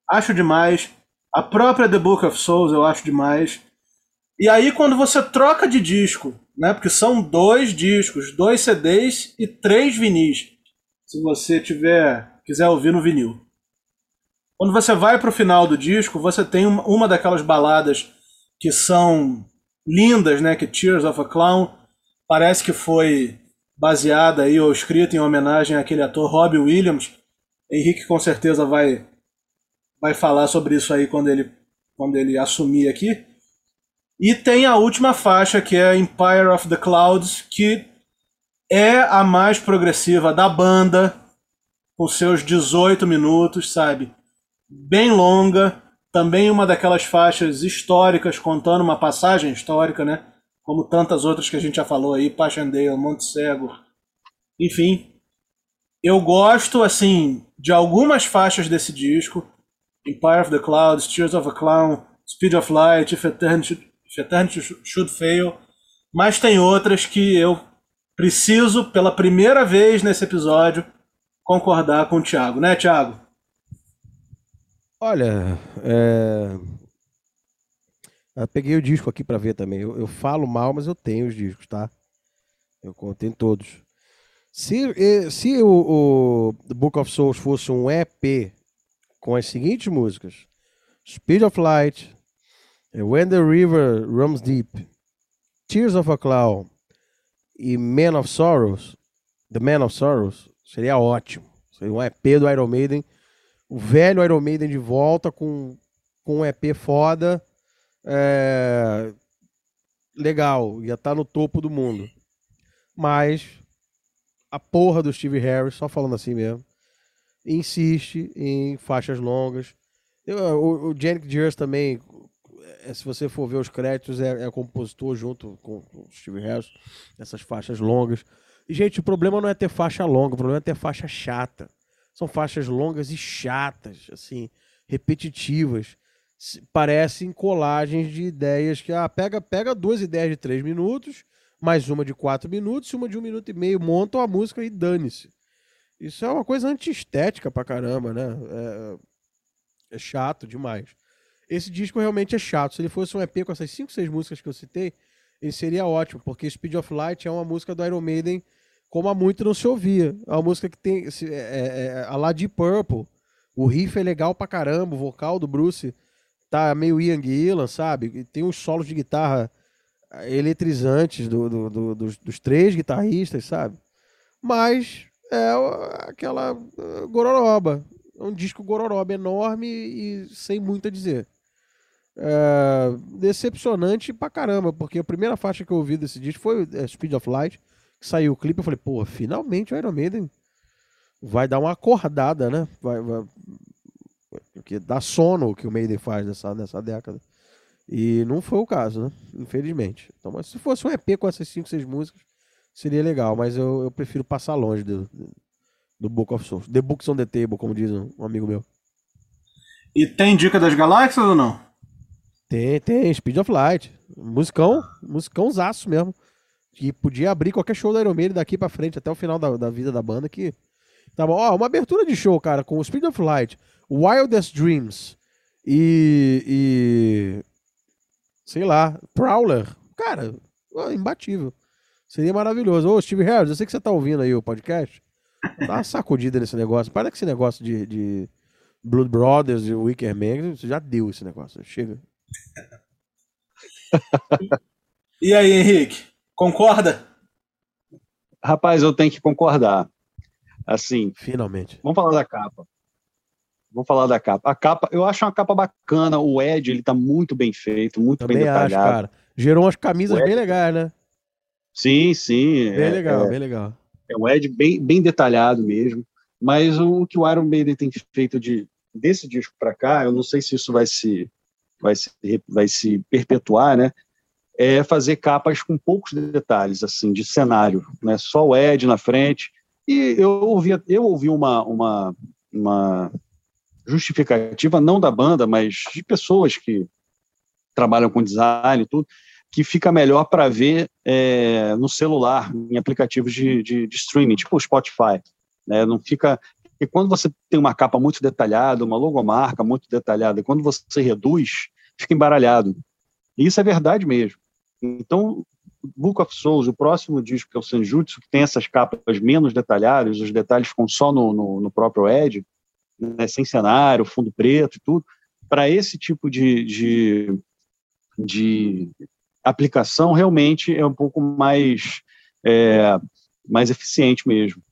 Speaker 1: Acho demais. A própria The Book of Souls eu acho demais. E aí quando você troca de disco né? Porque são dois discos, dois CDs e três vinis. Se você tiver quiser ouvir no vinil. Quando você vai para o final do disco, você tem uma daquelas baladas que são lindas, né? Que Tears of a Clown parece que foi baseada aí ou escrita em homenagem àquele ator Robbie Williams. Henrique com certeza vai vai falar sobre isso aí quando ele quando ele assumir aqui. E tem a última faixa, que é Empire of the Clouds, que é a mais progressiva da banda, com seus 18 minutos, sabe? Bem longa, também uma daquelas faixas históricas, contando uma passagem histórica, né? Como tantas outras que a gente já falou aí, Passchendaele, Monte Cego. Enfim, eu gosto, assim, de algumas faixas desse disco. Empire of the Clouds, Tears of a Clown, Speed of Light, If Eternity Eternity Should Fail, mas tem outras que eu preciso, pela primeira vez nesse episódio, concordar com o Thiago, né, Thiago?
Speaker 2: Olha, é... peguei o disco aqui para ver também. Eu, eu, falo mal, mas eu tenho os discos, tá? Eu contei todos. Se, se o, o Book of Souls fosse um EP com as seguintes músicas: Speed of Light, When the River Runs Deep, Tears of a Clown e Man of Sorrows, The Man of Sorrows, seria ótimo. Seria um EP do Iron Maiden, o velho Iron Maiden de volta com, com um EP foda. É... Legal, ia estar tá no topo do mundo. Mas a porra do Steve Harris, só falando assim mesmo, insiste em faixas longas. Eu, o, o Janik também é, se você for ver os créditos, é, é compositor junto com, com o Steve Harris, essas faixas longas. E, gente, o problema não é ter faixa longa, o problema é ter faixa chata. São faixas longas e chatas, assim, repetitivas. Parecem colagens de ideias que, ah, pega, pega duas ideias de três minutos, mais uma de quatro minutos e uma de um minuto e meio, montam a música e dane-se. Isso é uma coisa antiestética pra caramba, né? É, é chato demais. Esse disco realmente é chato. Se ele fosse um EP com essas 5, 6 músicas que eu citei, ele seria ótimo, porque Speed of Light é uma música do Iron Maiden como há muito não se ouvia. É uma música que tem é, é, é, a lá de Purple. O riff é legal pra caramba, o vocal do Bruce tá meio Ian Gillan, sabe? Tem uns solos de guitarra eletrizantes do, do, do, dos, dos, três guitarristas, sabe? Mas é aquela uh, gororoba. É um disco gororoba enorme e sem muito a dizer. É, decepcionante pra caramba, porque a primeira faixa que eu ouvi desse disco foi Speed of Light, saiu o clipe, eu falei, pô, finalmente o Iron Maiden vai dar uma acordada, né? Vai, vai... Porque dá sono o que o Maiden faz nessa, nessa década. E não foi o caso, né? Infelizmente. Então, mas se fosse um EP com essas 5, 6 músicas, seria legal, mas eu, eu prefiro passar longe do, do Book of Souls. The Books on the Table, como diz um amigo meu.
Speaker 1: E tem dica das galáxias ou não?
Speaker 2: Tem, tem. Speed of Light. Musicão, musicão zaço mesmo. Que podia abrir qualquer show da Iron Maiden daqui pra frente, até o final da, da vida da banda, que... Tá bom. Ó, uma abertura de show, cara, com Speed of Light, Wildest Dreams e... e sei lá, Prowler. Cara, ó, imbatível. Seria maravilhoso. Ô, Steve Harris, eu sei que você tá ouvindo aí o podcast. Dá uma sacudida nesse negócio. Para que esse negócio de, de Blood Brothers e Wicker Man, você já deu esse negócio. Chega. (laughs)
Speaker 1: e aí, Henrique? Concorda?
Speaker 3: Rapaz, eu tenho que concordar. Assim.
Speaker 2: Finalmente.
Speaker 3: Vamos falar da capa. Vamos falar da capa. A capa, eu acho uma capa bacana. O Ed, ele tá muito bem feito, muito Também bem detalhado. Acho, cara.
Speaker 2: Gerou umas camisas Ed... bem legais, né?
Speaker 3: Sim, sim.
Speaker 2: Bem é, legal, é, bem legal.
Speaker 3: É um Ed bem, bem detalhado mesmo. Mas o que o Iron Maiden tem feito de, desse disco para cá, eu não sei se isso vai se, vai se, vai se perpetuar, né? É fazer capas com poucos detalhes, assim, de cenário, né? Só o Ed na frente. E eu ouvi, eu ouvi uma, uma, uma justificativa não da banda, mas de pessoas que trabalham com design e tudo, que fica melhor para ver é, no celular, em aplicativos de, de, de, streaming, tipo o Spotify. Né? Não fica. E quando você tem uma capa muito detalhada, uma logomarca muito detalhada, quando você reduz, fica embaralhado. E isso é verdade mesmo. Então, Book of Souls, o próximo disco, que é o Senjutsu, que tem essas capas menos detalhadas, os detalhes ficam só no, no, no próprio Edge, né, sem cenário, fundo preto e tudo, para esse tipo de, de, de, aplicação realmente é um pouco mais, é, mais eficiente mesmo.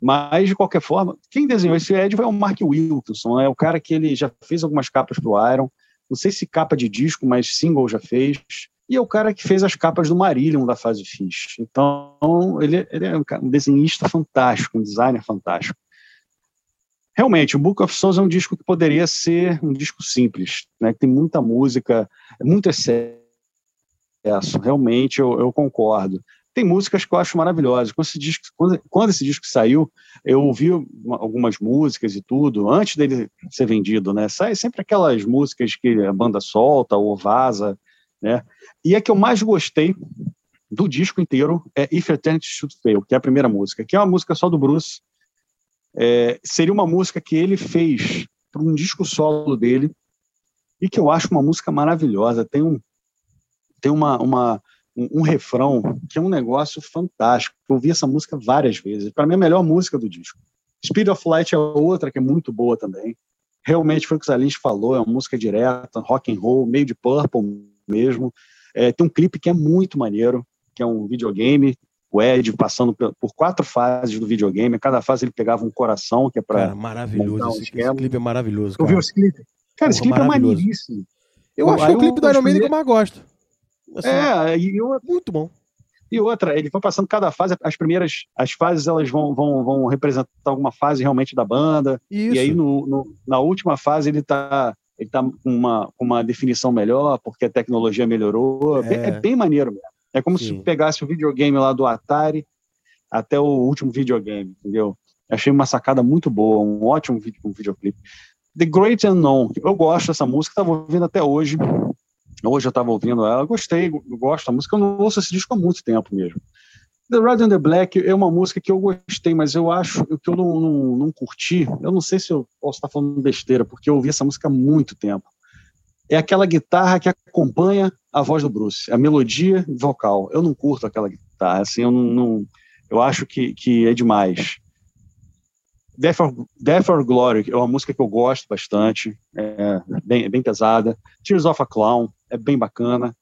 Speaker 3: Mas, de qualquer forma, quem desenhou esse Ed foi o Mark Wilkinson, é o cara que ele já fez algumas capas para o Iron, não sei se capa de disco, mas single já fez, e é o cara que fez as capas do Marillion da fase Fish. Então, ele, ele é um desenhista fantástico, um designer fantástico realmente, o Book of Souls é um disco que poderia ser um disco simples, né? Tem muita música, muito excesso. Realmente, eu, eu concordo. Tem músicas que eu acho maravilhosas. Quando esse disco, quando, quando esse disco saiu, eu ouvi algumas músicas e tudo, antes dele ser vendido, né? Sai sempre aquelas músicas que a banda solta ou vaza, né? E a que eu mais gostei do disco inteiro é If Eternity Should Fail, que é a primeira música, que é uma música só do Bruce, é, seria uma música que ele fez para um disco solo dele e que eu acho uma música maravilhosa. Tem um, tem uma, uma um, um refrão que é um negócio fantástico. Eu ouvi essa música várias vezes. Para mim, é a melhor música do disco. Speed of Light é outra que é muito boa também. Realmente foi o que o Zalins falou, é uma música direta, rock and roll, meio de purple mesmo. É, tem um clipe que é muito maneiro, que é um videogame o Ed passando por quatro fases do videogame. Cada fase ele pegava um coração, que é para.
Speaker 2: Maravilhoso. Um esse, esse, clipe é maravilhoso.
Speaker 3: Cara. Eu vi esse clipe? Cara, esse clipe é maneiríssimo.
Speaker 2: Eu, acho que é o clipe do Iron Maiden que eu mais gosto.
Speaker 3: Assim, é, e eu,
Speaker 2: muito bom.
Speaker 3: E outra, ele foi passando cada fase, as primeiras, as fases elas vão, vão, vão representar alguma fase realmente da banda. Isso. E aí no, no, na última fase ele está ele tá com uma, uma definição melhor, porque a tecnologia melhorou. É, é bem maneiro mesmo. É como Sim. se pegasse o videogame lá do Atari até o último videogame, entendeu? Achei uma sacada muito boa, um ótimo vídeo, um videoclipe. The Great Unknown, eu gosto dessa música, estava ouvindo até hoje. Hoje eu estava ouvindo ela, gostei, gosto da música, eu não ouço esse disco há muito tempo mesmo. The Red and the Black é uma música que eu gostei, mas eu acho que eu não, não, não curti. Eu não sei se eu posso estar falando besteira, porque eu ouvi essa música há muito tempo é aquela guitarra que acompanha a voz do Bruce, a melodia vocal. Eu não curto aquela guitarra, assim, eu não, não Eu acho que, que é demais. Death or, Death or Glory é uma música que eu gosto bastante, é bem, é bem pesada. Tears of a Clown é bem bacana.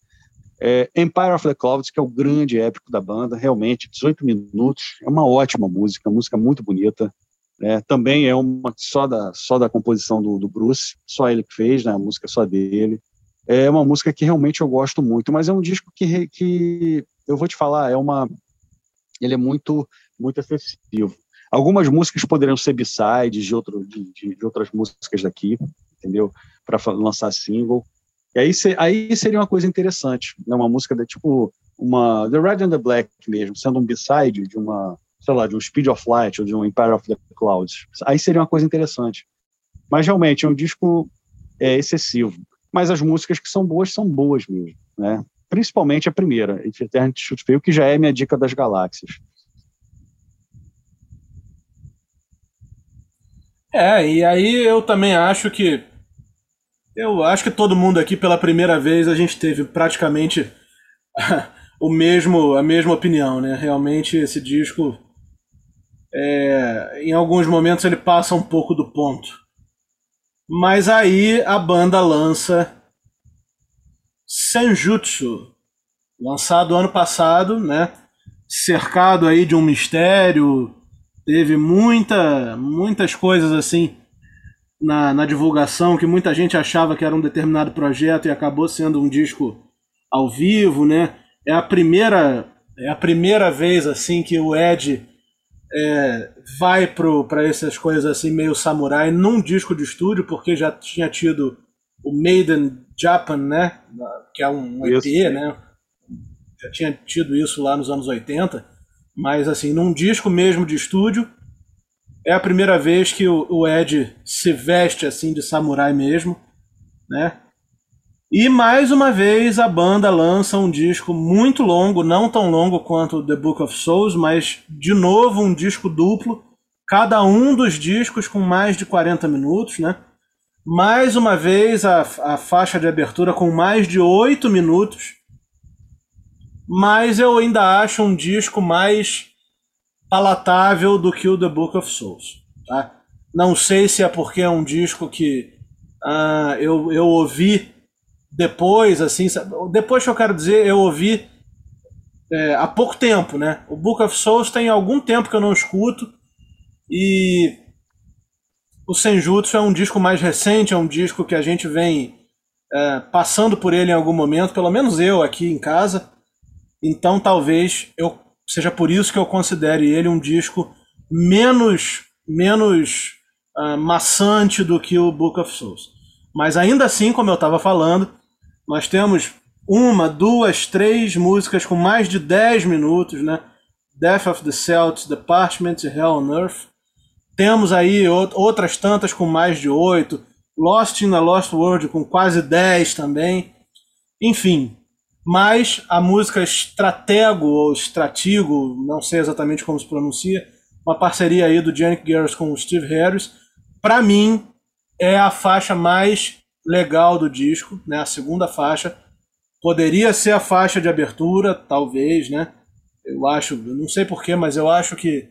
Speaker 3: É, Empire of the Clouds, que é o grande épico da banda, realmente, 18 minutos, é uma ótima música, música muito bonita. É, também é uma só da, só da composição do, do Bruce, só ele que fez, né, a música só dele. É uma música que realmente eu gosto muito, mas é um disco que, que eu vou te falar, é uma, ele é muito, muito excessivo. Algumas músicas poderiam ser b-sides de, de, de, outras músicas daqui, entendeu? Para lançar single. E aí, aí seria uma coisa interessante, né? uma música de tipo uma The Red and the Black mesmo, sendo um b-side de uma, sei lá, de um Speed of Light ou de um Empire of the Clouds. Aí seria uma coisa interessante. Mas realmente é um disco é, excessivo. Mas as músicas que são boas são boas mesmo, né? Principalmente a primeira, Eternity Shoot Fail, que já é minha dica das galáxias.
Speaker 1: É, e aí eu também acho que eu acho que todo mundo aqui, pela primeira vez, a gente teve praticamente (laughs) o mesmo, a mesma opinião, né? Realmente esse disco, é, em alguns momentos ele passa um pouco do ponto. Mas aí a banda lança Senjutsu, lançado ano passado, né? Cercado aí de um mistério, teve muita, muitas coisas assim na, na divulgação que muita gente achava que era um determinado projeto e acabou sendo um disco ao vivo, né? É a primeira é a primeira vez assim que o Ed é, vai para essas coisas assim meio samurai num disco de estúdio, porque já tinha tido o Maiden Japan, né? Que é um EP, isso. né? Já tinha tido isso lá nos anos 80, mas assim, num disco mesmo de estúdio, é a primeira vez que o, o Ed se veste assim de samurai mesmo, né? E mais uma vez a banda lança um disco muito longo, não tão longo quanto The Book of Souls, mas de novo um disco duplo, cada um dos discos com mais de 40 minutos, né? Mais uma vez a, a faixa de abertura com mais de 8 minutos. Mas eu ainda acho um disco mais palatável do que o The Book of Souls. Tá? Não sei se é porque é um disco que uh, eu, eu ouvi depois, assim, depois que eu quero dizer, eu ouvi é, há pouco tempo, né? O Book of Souls tem algum tempo que eu não escuto e o Senjutsu é um disco mais recente, é um disco que a gente vem é, passando por ele em algum momento, pelo menos eu aqui em casa. Então talvez eu seja por isso que eu considere ele um disco menos menos uh, maçante do que o Book of Souls. Mas ainda assim, como eu estava falando, nós temos uma, duas, três músicas com mais de 10 minutos, né? Death of the Celts, The Parchment, Hell on Earth. Temos aí outras tantas com mais de 8. Lost in the Lost World com quase 10 também. Enfim, mas a música Stratego ou Stratigo, não sei exatamente como se pronuncia, uma parceria aí do Janik Garris com o Steve Harris, para mim é a faixa mais legal do disco, né? A segunda faixa poderia ser a faixa de abertura, talvez, né? Eu acho, eu não sei porquê, mas eu acho que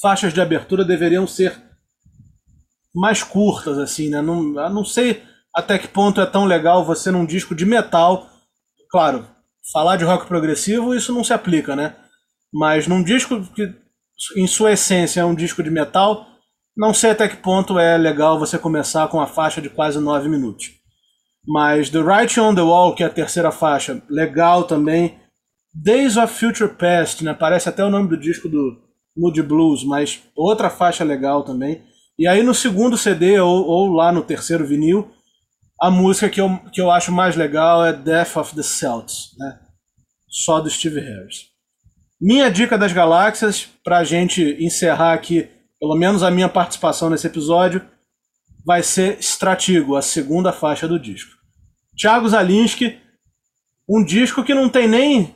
Speaker 1: faixas de abertura deveriam ser mais curtas, assim, né? Não, não sei até que ponto é tão legal você num disco de metal Claro, falar de rock progressivo isso não se aplica, né? Mas num disco que, em sua essência, é um disco de metal, não sei até que ponto é legal você começar com a faixa de quase nove minutos. Mas The Right on the Wall, que é a terceira faixa, legal também. Days of Future Past, né? Parece até o nome do disco do Moody Blues, mas outra faixa legal também. E aí no segundo CD, ou, ou lá no terceiro vinil, a música que eu, que eu acho mais legal é Death of the Celts, né? Só do Steve Harris. Minha dica das galáxias, para a gente encerrar aqui, pelo menos a minha participação nesse episódio, vai ser Stratigo, a segunda faixa do disco. Thiago Zalinski, um disco que não tem nem.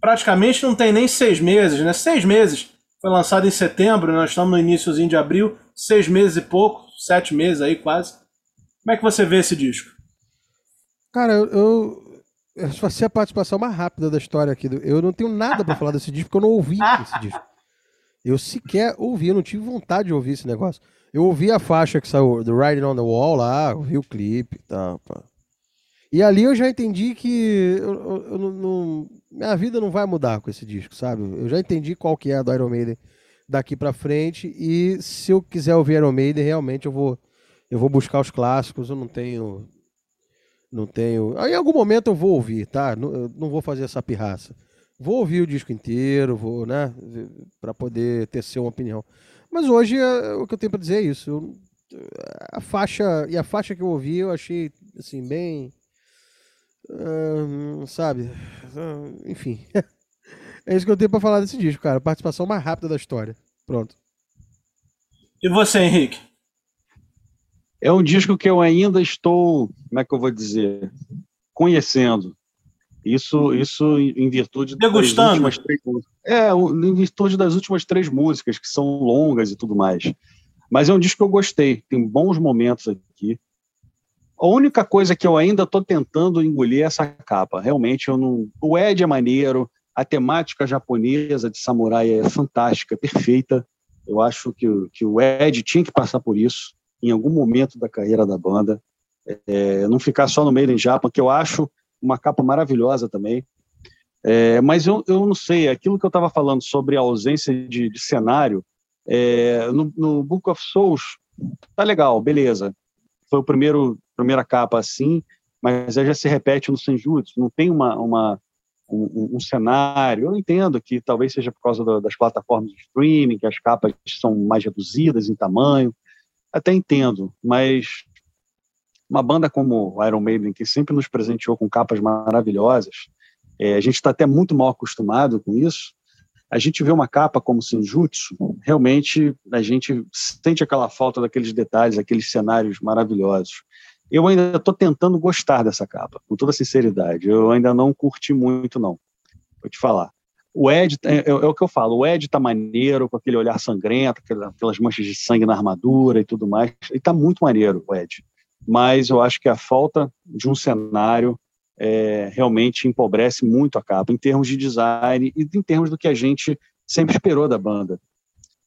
Speaker 1: praticamente não tem nem seis meses, né? Seis meses. Foi lançado em setembro, nós estamos no iníciozinho de abril, seis meses e pouco, sete meses aí quase. Como é que você vê esse disco?
Speaker 2: Cara, eu, eu, Vai ser a participação mais rápida da história aqui. Eu não tenho nada para falar desse disco, porque eu não ouvi esse disco. Eu sequer ouvi, eu não tive vontade de ouvir esse negócio. Eu ouvi a faixa que saiu do Riding on the Wall lá, ouvi o clipe e tal. Pá. E ali eu já entendi que eu, eu, eu não, minha vida não vai mudar com esse disco, sabe? Eu já entendi qual que é a do Iron Maiden daqui para frente e se eu quiser ouvir Iron Maiden, realmente eu vou eu vou buscar os clássicos, eu não tenho não tenho. Em algum momento eu vou ouvir, tá? Não, não vou fazer essa pirraça. Vou ouvir o disco inteiro, vou, né, para poder ter uma opinião. Mas hoje é, o que eu tenho para dizer é isso. Eu, a faixa e a faixa que eu ouvi eu achei assim bem, uh, sabe, enfim. (laughs) é isso que eu tenho para falar desse disco, cara. Participação mais rápida da história. Pronto.
Speaker 1: E você, Henrique?
Speaker 3: É um disco que eu ainda estou, como é que eu vou dizer, conhecendo. Isso, isso em virtude
Speaker 1: Degustando. das últimas
Speaker 3: três músicas. É, em virtude das últimas três músicas, que são longas e tudo mais. Mas é um disco que eu gostei, tem bons momentos aqui. A única coisa que eu ainda estou tentando engolir é essa capa. Realmente, eu não. O Ed é maneiro, a temática japonesa de samurai é fantástica, perfeita. Eu acho que, que o Ed tinha que passar por isso em algum momento da carreira da banda. É, não ficar só no Made in Japan, que eu acho uma capa maravilhosa também. É, mas eu, eu não sei, aquilo que eu estava falando sobre a ausência de, de cenário, é, no, no, Book of Souls, tá legal, beleza. Foi o primeiro primeira capa assim, mas aí já se repete no Senjutsu, não tem uma, uma um, um, cenário. Eu entendo que talvez seja por causa do, das plataformas de streaming, que as capas são mais reduzidas em tamanho, até entendo, mas uma banda como Iron Maiden, que sempre nos presenteou com capas maravilhosas, é, a gente está até muito mal acostumado com isso. A gente vê uma capa como Senjutsu, realmente a gente sente aquela falta daqueles detalhes, aqueles cenários maravilhosos. Eu ainda estou tentando gostar dessa capa, com toda sinceridade. Eu ainda não curti muito, não. Vou te falar. O Ed, é, é, é, o que eu falo, o Ed tá maneiro, com aquele olhar sangrento, aquelas manchas de sangue na armadura e tudo mais. Ele tá muito maneiro, o Ed mas eu acho que a falta de um cenário é, realmente empobrece muito a capa, em termos de design e em termos do que a gente sempre esperou da banda.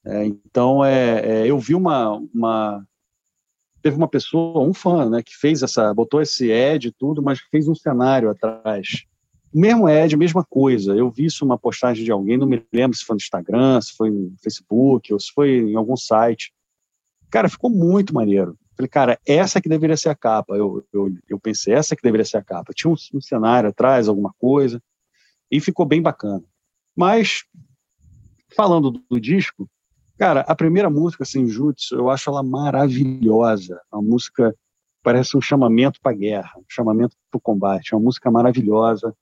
Speaker 3: É, então, é, é, eu vi uma, uma, Teve uma pessoa, um fã, né, que fez essa. botou esse Ed e tudo, mas fez um cenário atrás. O mesmo Ed, mesma coisa. Eu vi isso uma postagem de alguém, não me lembro se foi no Instagram, se foi no Facebook, ou se foi em algum site. Cara, ficou muito maneiro. Falei, cara, essa que deveria ser a capa. Eu, eu, eu pensei, essa que deveria ser a capa. Tinha um, um cenário atrás, alguma coisa, e ficou bem bacana. Mas, falando do, do disco, cara, a primeira música, Senjutsu, eu acho ela maravilhosa. A música parece um chamamento para a guerra, um chamamento para o combate. É uma música maravilhosa.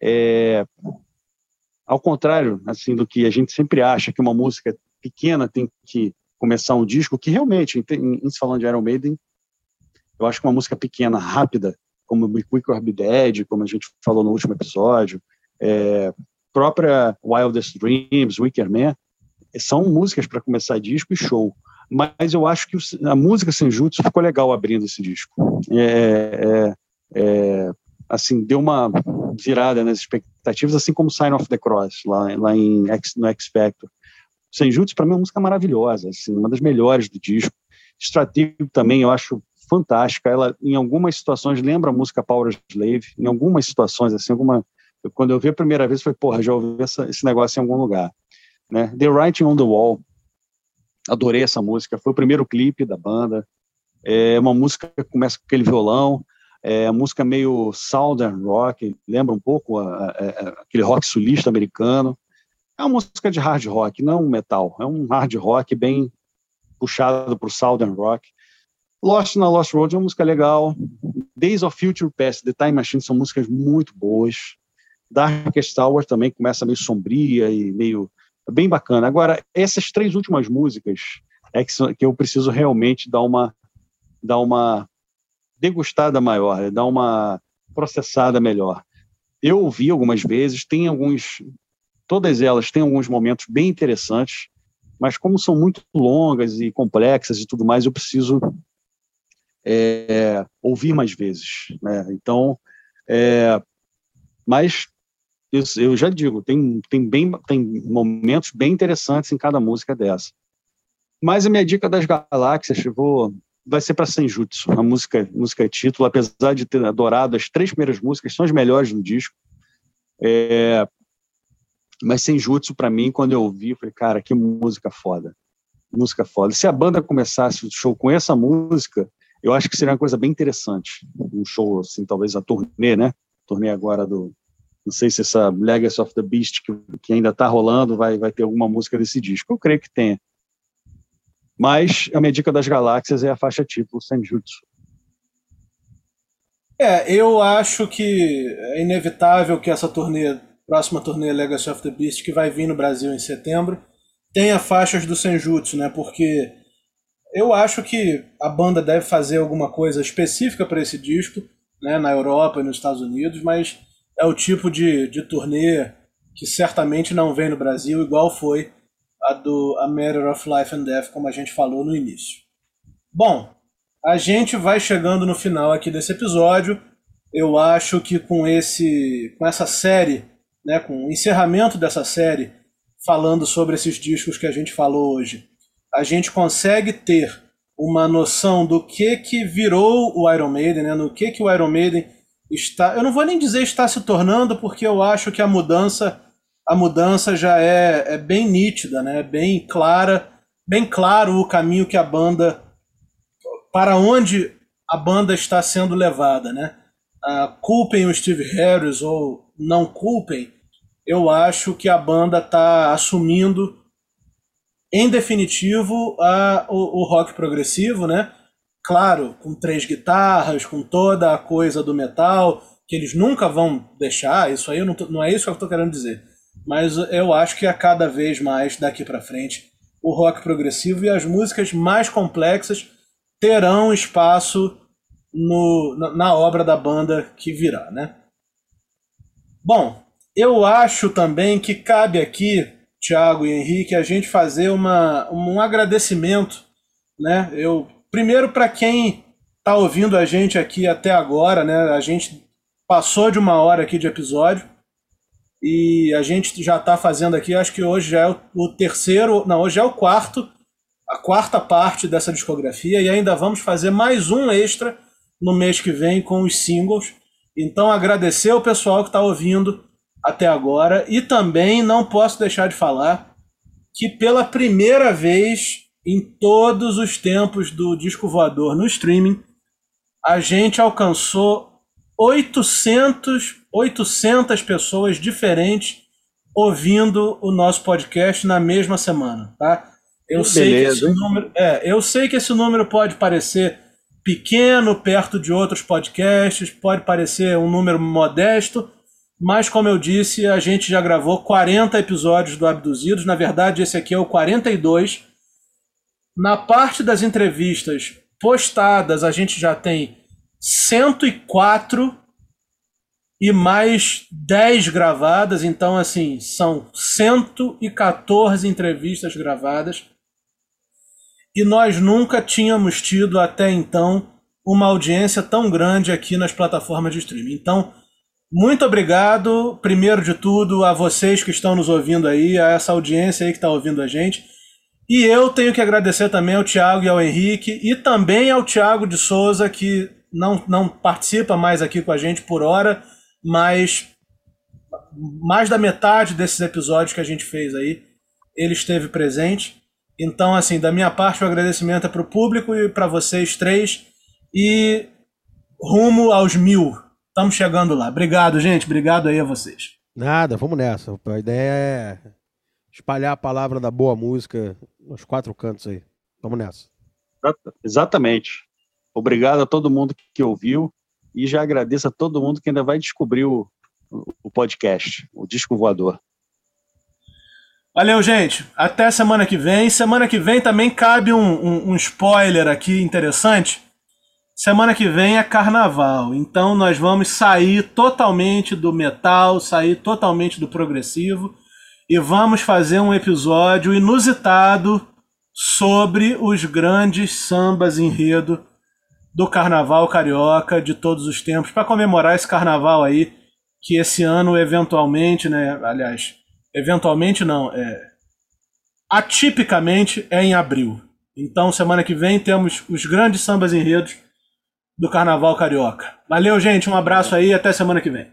Speaker 3: É, ao contrário, assim, do que a gente sempre acha que uma música pequena tem que começar um disco que realmente, em, em se falando de Iron Maiden, eu acho que uma música pequena, rápida, como Be Quick or Be Dead, como a gente falou no último episódio, é, própria Wildest Dreams, Wicker Man, são músicas para começar disco e show. Mas eu acho que a música Senjutsu ficou legal abrindo esse disco. É, é, é, assim, deu uma virada nas expectativas, assim como Sign of the Cross, lá, lá em no X Factor. Senjutsu, para mim, é uma música maravilhosa, assim, uma das melhores do disco. Estratégico também, eu acho fantástica. Ela, em algumas situações, lembra a música Power Slave. Em algumas situações, assim, alguma... Quando eu vi a primeira vez, foi, porra, já ouvi essa, esse negócio em algum lugar. Né? The Writing on the Wall. Adorei essa música. Foi o primeiro clipe da banda. É uma música que começa com aquele violão. É música meio southern rock, lembra um pouco a, a, a, aquele rock sulista americano. É uma música de hard rock, não um metal. É um hard rock bem puxado para o southern rock. Lost na Lost Road é uma música legal. Days of Future Past, The Time Machine são músicas muito boas. Darkest Hour também começa meio sombria e meio bem bacana. Agora, essas três últimas músicas é que, que eu preciso realmente dar uma dar uma degustada maior, dar uma processada melhor. Eu ouvi algumas vezes, tem alguns Todas elas têm alguns momentos bem interessantes, mas como são muito longas e complexas e tudo mais, eu preciso é, ouvir mais vezes. Né? Então, é, Mas eu, eu já digo, tem, tem, bem, tem momentos bem interessantes em cada música dessa. Mas a minha dica das galáxias, vou, vai ser para Senjutsu, a música, música título, apesar de ter adorado as três primeiras músicas, são as melhores do disco. É, mas Senjutsu, para mim, quando eu ouvi, falei, cara, que música foda. Música foda. Se a banda começasse o show com essa música, eu acho que seria uma coisa bem interessante. Um show, assim, talvez a turnê, né? Turnê agora do. Não sei se essa Legacy of the Beast, que, que ainda está rolando, vai, vai ter alguma música desse disco. Eu creio que tenha. Mas a minha dica das galáxias é a faixa título Senjutsu.
Speaker 1: É, eu acho que é inevitável que essa turnê, próxima turnê Legacy of the Beast, que vai vir no Brasil em setembro, tenha faixas do Senjutsu, né? Porque eu acho que a banda deve fazer alguma coisa específica para esse disco, né? Na Europa e nos Estados Unidos, mas é o tipo de, de turnê que certamente não vem no Brasil, igual foi a do A Matter of Life and Death, como a gente falou no início. Bom, a gente vai chegando no final aqui desse episódio. Eu acho que com esse, com essa série, né, com o encerramento dessa série, falando sobre esses discos que a gente falou hoje, a gente consegue ter uma noção do que que virou o Iron Maiden, né, no que que o Iron Maiden está, eu não vou nem dizer está se tornando, porque eu acho que a mudança a mudança já é, é bem nítida, né? bem clara, bem claro o caminho que a banda, para onde a banda está sendo levada. Né? Uh, culpem o Steve Harris ou não culpem, eu acho que a banda está assumindo, em definitivo, a, o, o rock progressivo, né? Claro, com três guitarras, com toda a coisa do metal, que eles nunca vão deixar, isso aí não, não é isso que eu estou querendo dizer mas eu acho que a cada vez mais daqui para frente o rock progressivo e as músicas mais complexas terão espaço no, na, obra da banda que virá, né? Bom, eu acho também que cabe aqui, Tiago e Henrique, a gente fazer uma, um agradecimento, né? Eu primeiro para quem está ouvindo a gente aqui até agora, né? A gente passou de uma hora aqui de episódio. E a gente já está fazendo aqui, acho que hoje é o, o, terceiro, não, hoje é o quarto, a quarta parte dessa discografia, e ainda vamos fazer mais um extra no mês que vem com os singles. Então agradecer ao pessoal que está ouvindo até agora e também não posso deixar de falar que pela primeira vez em todos os tempos do disco voador no streaming, a gente alcançou 800 800 pessoas diferentes ouvindo o nosso podcast na mesma semana, tá? Eu que sei beleza, que esse número, é, eu sei que esse número pode parecer pequeno perto de outros podcasts, pode parecer um número modesto, mas como eu disse, a gente já gravou 40 episódios do Abduzidos, na verdade esse aqui é o 42. Na parte das entrevistas postadas, a gente já tem 104 e mais 10 gravadas, então assim, são 114 entrevistas gravadas. E nós nunca tínhamos tido até então uma audiência tão grande aqui nas plataformas de streaming. Então, muito obrigado, primeiro de tudo, a vocês que estão nos ouvindo aí, a essa audiência aí que está ouvindo a gente. E eu tenho que agradecer também ao Tiago e ao Henrique, e também ao Tiago de Souza, que não, não participa mais aqui com a gente por hora, mas mais da metade desses episódios que a gente fez aí, ele esteve presente. Então, assim, da minha parte, o agradecimento é para o público e para vocês três. E rumo aos mil. Estamos chegando lá. Obrigado, gente. Obrigado aí a vocês.
Speaker 2: Nada, vamos nessa. A ideia é espalhar a palavra da boa música nos quatro cantos aí. Vamos nessa.
Speaker 3: Exatamente. Obrigado a todo mundo que ouviu e já agradeço a todo mundo que ainda vai descobrir o, o podcast, o Disco Voador.
Speaker 1: Valeu, gente. Até semana que vem. Semana que vem também cabe um, um, um, spoiler aqui interessante. Semana que vem é carnaval, então nós vamos sair totalmente do metal, sair totalmente do progressivo e vamos fazer um episódio inusitado sobre os grandes sambas enredo do carnaval carioca de todos os tempos, para comemorar esse carnaval aí que esse ano, eventualmente, né? Aliás, eventualmente não, é, atipicamente é em abril. Então, semana que vem temos os grandes sambas enredos do Carnaval Carioca. Valeu, gente. Um abraço aí. Até semana que vem.